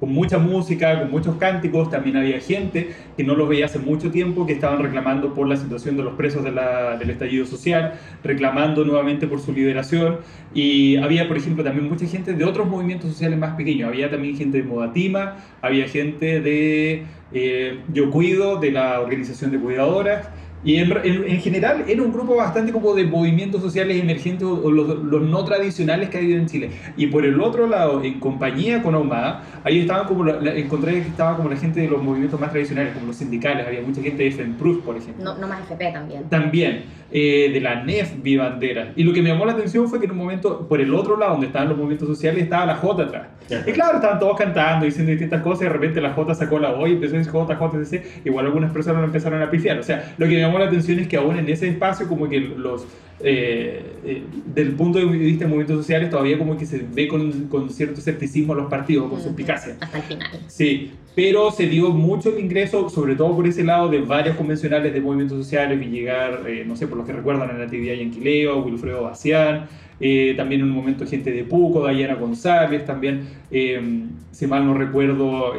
Speaker 3: con mucha música, con muchos cánticos, también había gente que no los veía hace mucho tiempo, que estaban reclamando por la situación de los presos de la, del estallido social, reclamando nuevamente por su liberación, y había, por ejemplo, también mucha gente de otros movimientos sociales más pequeños, había también gente de Modatima, había gente de eh, Yo Cuido, de la organización de cuidadoras, y en, en, general era un grupo bastante como de movimientos sociales emergentes o los, los, no tradicionales que ha habido en Chile. Y por el otro lado, en compañía con Ahumada, ahí estaban como, la, encontré que estaba como la gente de los movimientos más tradicionales, como los sindicales, había mucha gente de FEMPRUS, por ejemplo.
Speaker 2: No, no más FP también.
Speaker 3: También. Eh, de la NEF vi banderas. Y lo que me llamó la atención fue que en un momento, por el otro lado, donde estaban los movimientos sociales, estaba la J atrás. Y claro, estaban todos cantando, diciendo distintas cosas, y de repente la J sacó la O y empezó a decir J, J, C. Igual algunas personas empezaron a pifiar. O sea, lo que me llamó la atención es que aún en ese espacio, como que los eh, eh, del punto de vista de movimientos sociales todavía como que se ve con, con cierto escepticismo a los partidos, con suspicacia.
Speaker 2: Hasta el final.
Speaker 3: Sí, pero se dio mucho el ingreso, sobre todo por ese lado, de varios convencionales de movimientos sociales, Villegar, eh, no sé, por los que recuerdan, en la actividad Yanquileo, Wilfredo Bacián, eh, también en un momento gente de Puco, Dayana González, también, si mal no recuerdo,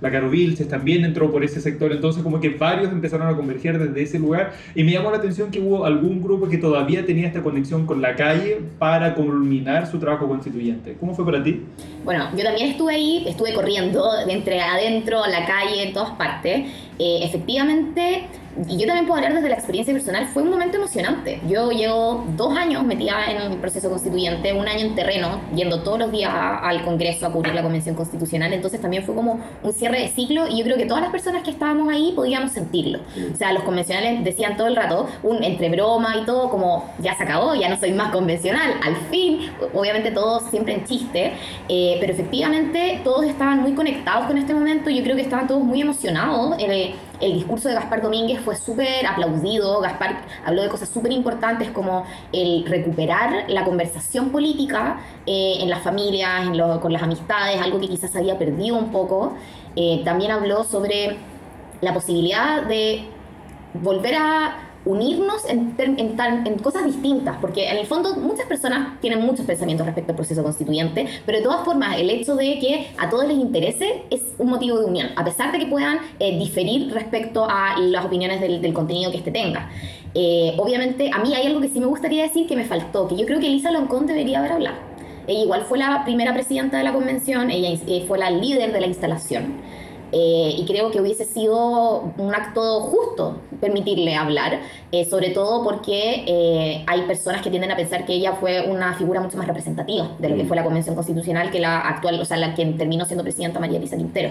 Speaker 3: la Caro Vilches también entró por ese sector, entonces como que varios empezaron a converger desde ese lugar y me llamó la atención que hubo algún grupo que todavía tenía esta conexión con la calle para culminar su trabajo constituyente. ¿Cómo fue para ti?
Speaker 2: Bueno, yo también estuve ahí, estuve corriendo entre adentro, la calle, en todas partes. Eh, efectivamente, y yo también puedo hablar desde la experiencia personal, fue un momento emocionante. Yo llevo dos años metida en el proceso constituyente, un año en terreno, yendo todos los días al Congreso a cubrir la Convención Constitucional, entonces también fue como un cierre de ciclo y yo creo que todas las personas que estábamos ahí podíamos sentirlo. O sea, los convencionales decían todo el rato, un, entre broma y todo, como ya se acabó, ya no soy más convencional, al fin, obviamente todos siempre en chiste, eh, pero efectivamente todos estaban muy conectados con este momento, yo creo que estaban todos muy emocionados. Eh, el discurso de Gaspar Domínguez fue súper aplaudido. Gaspar habló de cosas súper importantes como el recuperar la conversación política eh, en las familias, con las amistades, algo que quizás había perdido un poco. Eh, también habló sobre la posibilidad de volver a unirnos en, cosas distintas, porque en el fondo muchas personas tienen muchos pensamientos respecto al proceso constituyente, pero de todas formas el hecho de que a todos les interese es un motivo de unión, a pesar de que puedan eh, diferir respecto a las opiniones del, contenido que éste tenga. Eh, obviamente, a mí hay algo que sí me gustaría decir que me faltó, que yo creo que Elisa Loncón debería haber hablado. Ella igual fue la primera presidenta de la convención, ella eh, fue la líder de la instalación. Eh, y creo que hubiese sido un acto justo permitirle hablar, eh, sobre todo porque eh, hay personas que tienden a pensar que ella fue una figura mucho más representativa de lo que mm. fue la Convención Constitucional que la actual, o sea, la que terminó siendo presidenta María Elisa Quintero.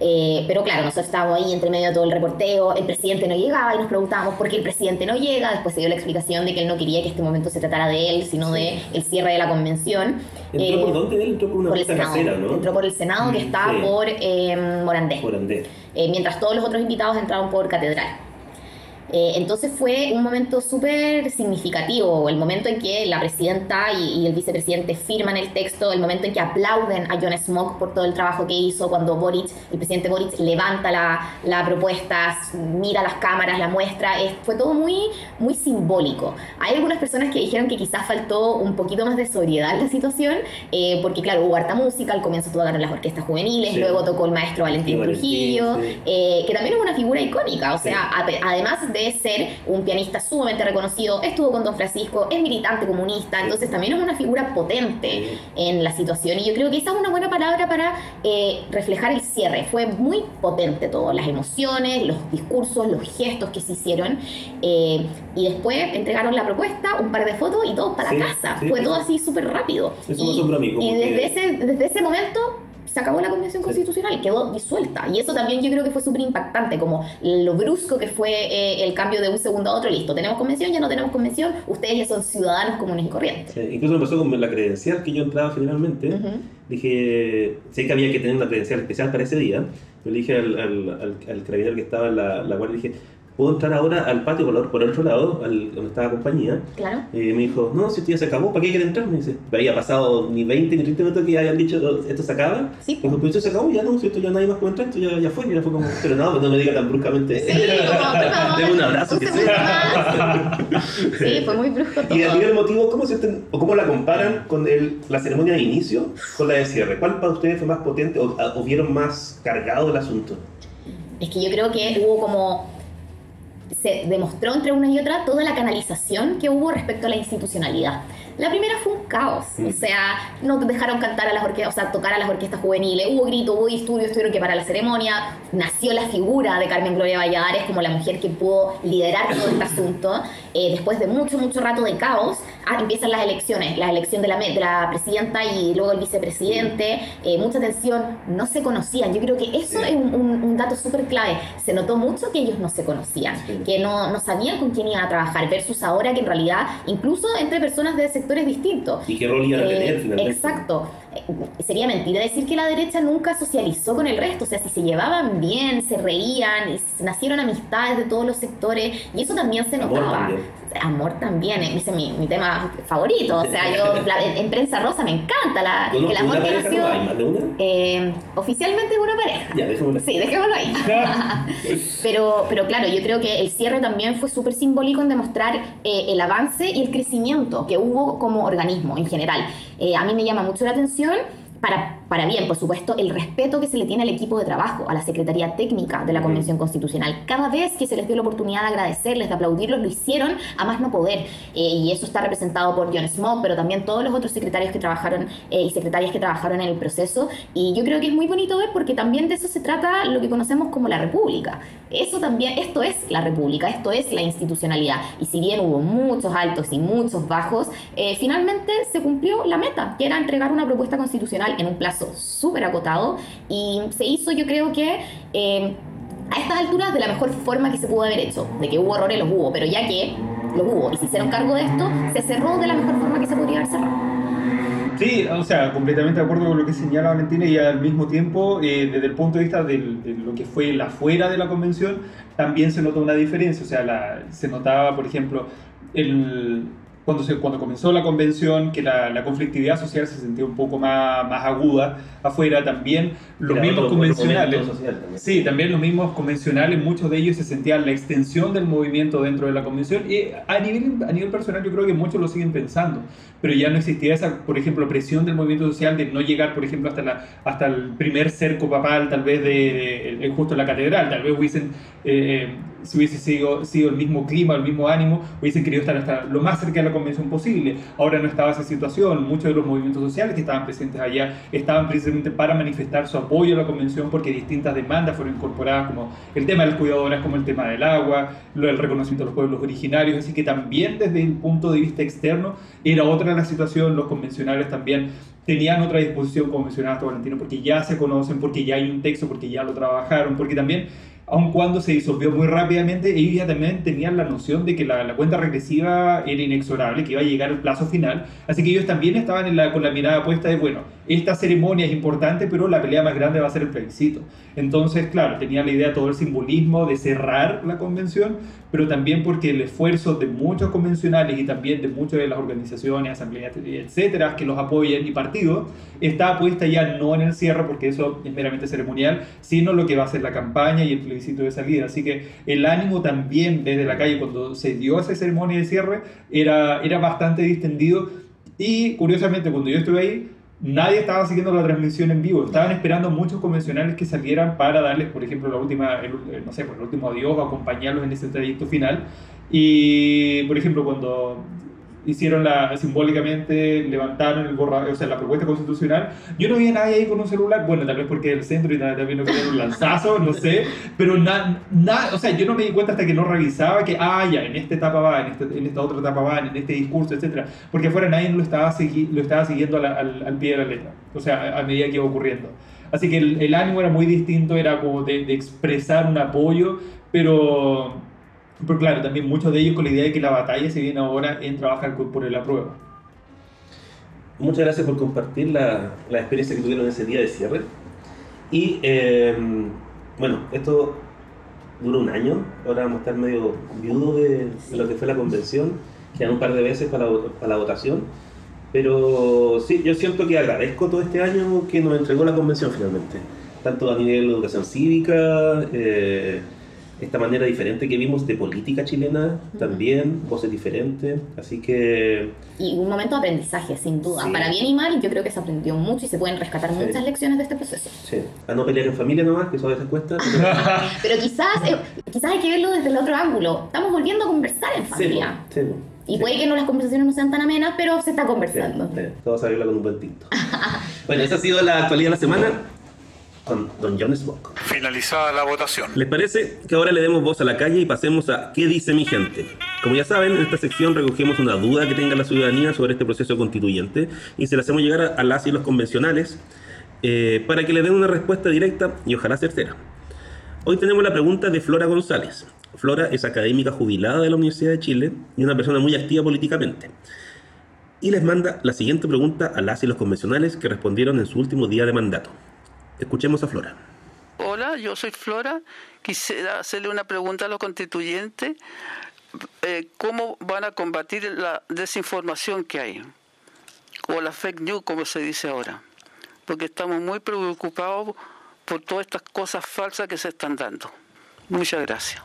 Speaker 2: Eh, pero claro, nosotros estábamos ahí entre medio de todo el reporteo, el presidente no llegaba y nos preguntábamos por qué el presidente no llega, después se dio la explicación de que él no quería que este momento se tratara de él, sino de el cierre de la convención.
Speaker 1: ¿Entró por dónde? Entró por una
Speaker 2: por el Senado, ¿no? Entró por el Senado que mm, está por eh, Morandé.
Speaker 1: Morandé.
Speaker 2: Eh, mientras todos los otros invitados entraron por Catedral. Eh, entonces fue un momento súper significativo, el momento en que la presidenta y, el vicepresidente firman el texto, el momento en que aplauden a John Smoke por todo el trabajo que hizo, cuando Boric, el presidente Boric levanta la, la propuesta, mira las cámaras, la muestra, fue todo muy, muy simbólico. Hay algunas personas que dijeron que quizás faltó un poquito más de sobriedad en la situación, eh, porque claro, hubo harta música, al comienzo tocaron las orquestas juveniles, luego tocó el maestro Valentín Trujillo, eh, que también es una figura icónica, o sea, además de ser un pianista sumamente reconocido, estuvo con Don Francisco, es militante comunista, entonces también es una figura potente en la situación. Y yo creo que esa es una buena palabra para eh, reflejar el cierre. Fue muy potente todo, las emociones, los discursos, los gestos que se hicieron. Eh, y después entregaron la propuesta, un par de fotos y todos para casa. Fue todo así súper rápido. y, desde, ese, desde ese momento se acabó la convención constitucional, quedó disuelta. Y eso también yo creo que fue súper impactante, como lo brusco que fue eh, el cambio de un segundo a otro. Listo, tenemos convención, ya no tenemos convención, ustedes ya son ciudadanos comunes y corrientes.
Speaker 1: incluso me pasó con la credencial que yo entraba generalmente. Dije, sé que había que tener una credencial especial para ese día. Yo le dije al, al, al, carabinero que estaba en la, la guardia, dije, puedo entrar ahora al patio por, por el otro lado, al, donde estaba la compañía.
Speaker 2: Claro.
Speaker 1: Y me dijo, no, si esto ya se acabó, ¿para qué quiere entrar? Me dice, había pasado ni 20 ni 30 minutos que ya habían dicho, esto se acaba.
Speaker 2: Sí.
Speaker 1: Dijo, pero esto se acabó, ya no, si esto ya nadie más puede entrar, esto ya, ya fue. Y ya fue como, pero no, pues no me diga tan bruscamente.
Speaker 2: Sí,
Speaker 1: Deme un abrazo, que
Speaker 2: sea. sí, fue muy brusco todo.
Speaker 1: Y el motivo, ¿cómo, se o cómo la comparan con el, la ceremonia de inicio con la de cierre? ¿Cuál para ustedes fue más potente o, o vieron más cargado el asunto?
Speaker 2: Es que yo creo que hubo como se demostró entre una y otra toda la canalización que hubo respecto a la institucionalidad. La primera fue un caos, o mm. sea, no dejaron cantar a las orquestas, o sea, tocar a las orquestas juveniles, hubo grito, hubo disturbios, tuvieron que para la ceremonia, nació la figura de Carmen Gloria Valladares como la mujer que pudo liderar todo este asunto. Eh, después de mucho, mucho rato de caos, ah, empiezan las elecciones, la elección de la, de la presidenta y luego el vicepresidente, eh, mucha tensión, no se conocían. Yo creo que eso es un, un, dato súper clave. Se notó mucho que ellos no se conocían, que no, no sabían con quién iban a trabajar, versus ahora que en realidad, incluso entre personas de ese distintos.
Speaker 1: ¿Y qué rol iban a tener eh, finalmente?
Speaker 2: Exacto. Eh, sería mentira decir que la derecha nunca socializó con el resto, o sea, si se llevaban bien, se reían, y nacieron amistades de todos los sectores, y eso también se notaba amor también, ese es mi, mi, tema favorito. O sea, yo en, prensa rosa me encanta la, el amor que nació. Eh, oficialmente es una pareja.
Speaker 1: Ya, dejémoslo.
Speaker 2: Sí, dejémoslo ahí. pero, pero claro, yo creo que el cierre también fue súper simbólico en demostrar eh, el avance y el crecimiento que hubo como organismo en general. Eh, a mí me llama mucho la atención para, para, bien, por supuesto, el respeto que se le tiene al equipo de trabajo, a la Secretaría Técnica de la Convención Constitucional. Cada vez que se les dio la oportunidad de agradecerles, de aplaudirlos, lo hicieron a más no poder. Eh, y eso está representado por John Smoke, pero también todos los otros secretarios que trabajaron eh, y secretarias que trabajaron en el proceso. Y yo creo que es muy bonito ver porque también de eso se trata lo que conocemos como la República. Eso también, esto es la República, esto es la institucionalidad. Y si bien hubo muchos altos y muchos bajos, eh, finalmente se cumplió la meta, que era entregar una propuesta constitucional en un plazo súper acotado. Y se hizo, yo creo que... Eh, a estas alturas de la mejor forma que se pudo haber hecho, de que hubo errores, los hubo, pero ya que los hubo y se hicieron cargo de esto, se cerró de la mejor forma que se podría haber cerrado.
Speaker 3: Sí, o sea, completamente de acuerdo con lo que señala Valentina y al mismo tiempo, eh, desde el punto de vista de lo que fue la fuera de la convención, también se notó una diferencia. O sea, se notaba, por ejemplo, el, cuando, se, cuando comenzó la convención, que la, la, conflictividad social se sentía un poco más, más aguda afuera, también los mismos convencionales. sí, también los mismos convencionales, muchos de ellos se sentían la extensión del movimiento dentro de la convención. Y a nivel, a nivel personal, yo creo que muchos lo siguen pensando, pero ya no existía esa, por ejemplo, presión del movimiento social de no llegar, por ejemplo, hasta, la, hasta el primer cerco papal, tal vez de, de, justo la catedral, tal vez hubiesen. Eh, si hubiese sido, sido el mismo clima, el mismo ánimo, hubiesen querido estar hasta lo más cerca de la convención posible. Ahora no estaba esa situación. Muchos de los movimientos sociales que estaban presentes allá estaban precisamente para manifestar su apoyo a la convención porque distintas demandas fueron incorporadas, como el tema de las cuidadoras, como el tema del agua, del reconocimiento de los pueblos originarios. Así que también desde el punto de vista externo era otra la situación. Los convencionales también tenían otra disposición, como Valentino, porque ya se conocen, porque ya hay un texto, porque ya lo trabajaron, porque también aun cuando se disolvió muy rápidamente, ellos ya también tenían la noción de que la, cuenta regresiva era inexorable, que iba a llegar el plazo final, así que ellos también estaban con la mirada puesta de, bueno, esta ceremonia es importante, pero la pelea más grande va a ser el plebiscito. Entonces, claro, tenía la idea todo el simbolismo de cerrar la convención, pero también porque el esfuerzo de muchos convencionales y también de muchas de las organizaciones, asambleas, etcétera, que los apoyan y partidos, está puesta ya no en el cierre, porque eso es meramente ceremonial, sino lo que va a ser la campaña y el plebiscito de salida. Así que el ánimo también desde la calle cuando se dio esa ceremonia de cierre era, era bastante distendido y curiosamente cuando yo estuve ahí, nadie estaba siguiendo la transmisión en vivo. Estaban esperando muchos convencionales que salieran para darles, por ejemplo, la última, el, no sé, el último adiós acompañarlos en ese trayecto final. Y, por ejemplo, cuando hicieron la, simbólicamente, levantaron el borra, o sea, la propuesta constitucional. Yo no vi a nadie ahí con un celular, bueno, tal vez porque el centro y también no querían un lanzazo, no sé, pero nada, nada, o sea, yo no me di cuenta hasta que no revisaba que, ah, ya, en esta etapa va, en, este, en esta otra etapa va, en este discurso, etcétera, porque afuera nadie lo estaba, lo estaba siguiendo al, al, pie de la letra, o sea, a, medida que iba ocurriendo. Así que el, el, ánimo era muy distinto, era como de, de expresar un apoyo, pero pero claro, también muchos de ellos con la idea de que la batalla se viene ahora en trabajar por el apruebo.
Speaker 1: Muchas gracias por compartir la, la experiencia que tuvieron ese día de cierre. Y em, bueno, esto duró un año, ahora vamos a estar medio viudos de, lo que fue la convención, quedan un par de veces para, para la votación, pero sí, yo siento que agradezco todo este año que nos entregó la convención finalmente, tanto a nivel de educación cívica, eh, esta manera diferente que vimos de política chilena también, voces diferentes, así que...
Speaker 2: Y un momento de aprendizaje, sin duda, para bien y mal, yo creo que se aprendió mucho y se pueden rescatar muchas lecciones de este proceso.
Speaker 1: Sí, a no pelear en familia nomás, que eso a veces cuesta.
Speaker 2: Pero, quizás, eh, quizás hay que verlo desde el otro ángulo, estamos volviendo a conversar en familia. Sí, y puede que no las conversaciones no sean tan amenas, pero se está conversando.
Speaker 1: Sí, Todos a con un buen tinto. bueno, esa ha sido la actualidad de la semana con Don John.
Speaker 4: Finalizada la votación.
Speaker 1: ¿Les parece que ahora le demos voz a la calle y pasemos a ¿Qué dice mi gente? Como ya saben, en esta sección recogemos una duda que tenga la ciudadanía sobre este proceso constituyente y se la hacemos llegar a, las y los convencionales eh, para que le den una respuesta directa y ojalá certera. Hoy tenemos la pregunta de Flora González. Flora es académica jubilada de la Universidad de Chile y una persona muy activa políticamente. Y les manda la siguiente pregunta a las y los convencionales que respondieron en su último día de mandato. Escuchemos a Flora.
Speaker 5: Hola, yo soy Flora. Quisiera hacerle una pregunta a los constituyentes. Eh, ¿Cómo van a combatir la desinformación que hay? O la fake news, como se dice ahora. Porque estamos muy preocupados por todas estas cosas falsas que se están dando. Muchas gracias.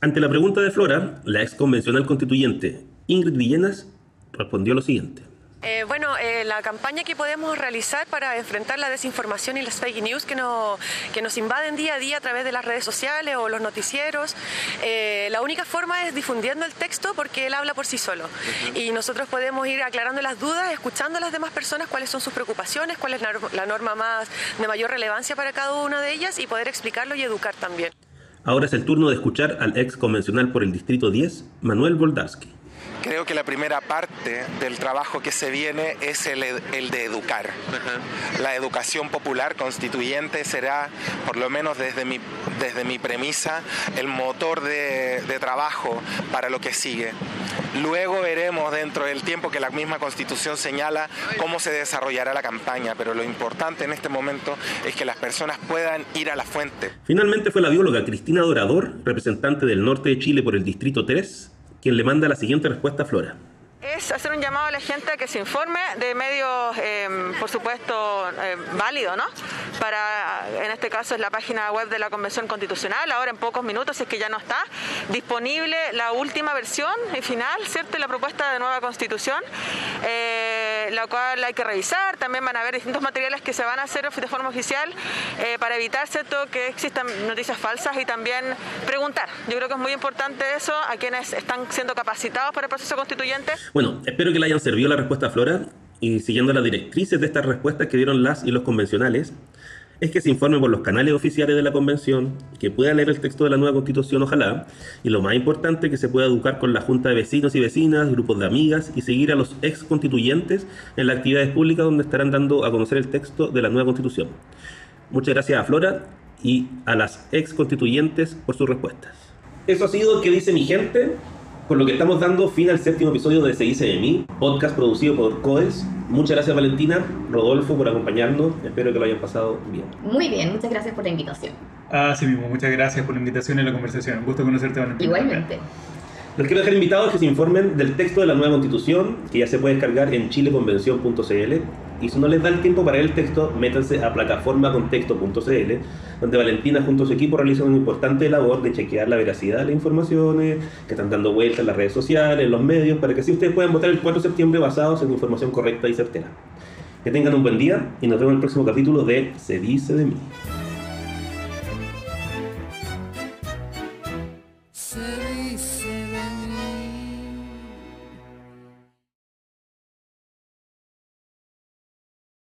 Speaker 1: Ante la pregunta de Flora, la ex convencional constituyente Ingrid Villenas respondió lo siguiente.
Speaker 6: Eh, bueno, eh, la campaña que podemos realizar para enfrentar la desinformación y las fake news que, no, que nos invaden día a día a través de las redes sociales o los noticieros, eh, la única forma es difundiendo el texto porque él habla por sí solo. Y nosotros podemos ir aclarando las dudas, escuchando a las demás personas cuáles son sus preocupaciones, cuál es la norma más de mayor relevancia para cada una de ellas y poder explicarlo y educar también.
Speaker 1: Ahora es el turno de escuchar al ex convencional por el Distrito 10, Manuel Boldarsky.
Speaker 7: Creo que la primera parte del trabajo que se viene es el, de educar. La educación popular constituyente será, por lo menos desde mi, desde mi premisa, el motor de, de trabajo para lo que sigue. Luego veremos dentro del tiempo que la misma constitución señala cómo se desarrollará la campaña, pero lo importante en este momento es que las personas puedan ir a la fuente.
Speaker 1: Finalmente fue la bióloga Cristina Dorador, representante del norte de Chile por el Distrito 3, quien le manda la siguiente respuesta a Flora
Speaker 6: hacer un llamado a la gente a que se informe de medios, em, por supuesto, eh, válidos, ¿no? Para, en este caso es la página web de la Convención Constitucional, ahora en pocos minutos, si es que ya no está, disponible la última versión y final, ¿cierto? La propuesta de nueva Constitución, eh, la cual hay que revisar, también van a haber distintos materiales que se van a hacer de forma oficial eh, para evitar, ¿cierto?, que existan noticias falsas y también preguntar. Yo creo que es muy importante eso a quienes están siendo capacitados para el proceso constituyente.
Speaker 1: Bueno, espero que le hayan servido la respuesta a Flora y siguiendo las directrices de estas respuestas que dieron las y los convencionales, es que se informe por los canales oficiales de la convención, que pueda leer el texto de la nueva constitución, ojalá, y lo más importante, que se pueda educar con la junta de vecinos y vecinas, grupos de amigas, y seguir a los ex constituyentes en las actividades públicas donde estarán dando a conocer el texto de la nueva constitución. Muchas gracias a Flora y a las ex constituyentes por sus respuestas. Eso ha sido ¿Qué dice mi gente? Por lo que estamos dando fin al séptimo episodio de Se dice de mí, podcast producido por COES. Muchas gracias Valentina, Rodolfo por acompañarnos, espero que lo hayan pasado bien.
Speaker 2: Muy bien, muchas gracias por la invitación.
Speaker 3: Ah, sí mismo, muchas gracias por la invitación y la conversación. Un gusto conocerte Valentina.
Speaker 2: Igualmente.
Speaker 1: Los quiero dejar invitados que se informen del texto de la nueva constitución, que ya se puede descargar en chileconvención.cl. Y si no les da el tiempo para el texto, métanse a plataformacontexto.cl, donde Valentina junto a su equipo realizan una importante labor de chequear la veracidad de las informaciones que están dando vueltas en las redes sociales, en los medios, para que así ustedes puedan votar el 4 de septiembre basados en información correcta y certera. Que tengan un buen día y nos vemos en el próximo capítulo de Se dice de mí.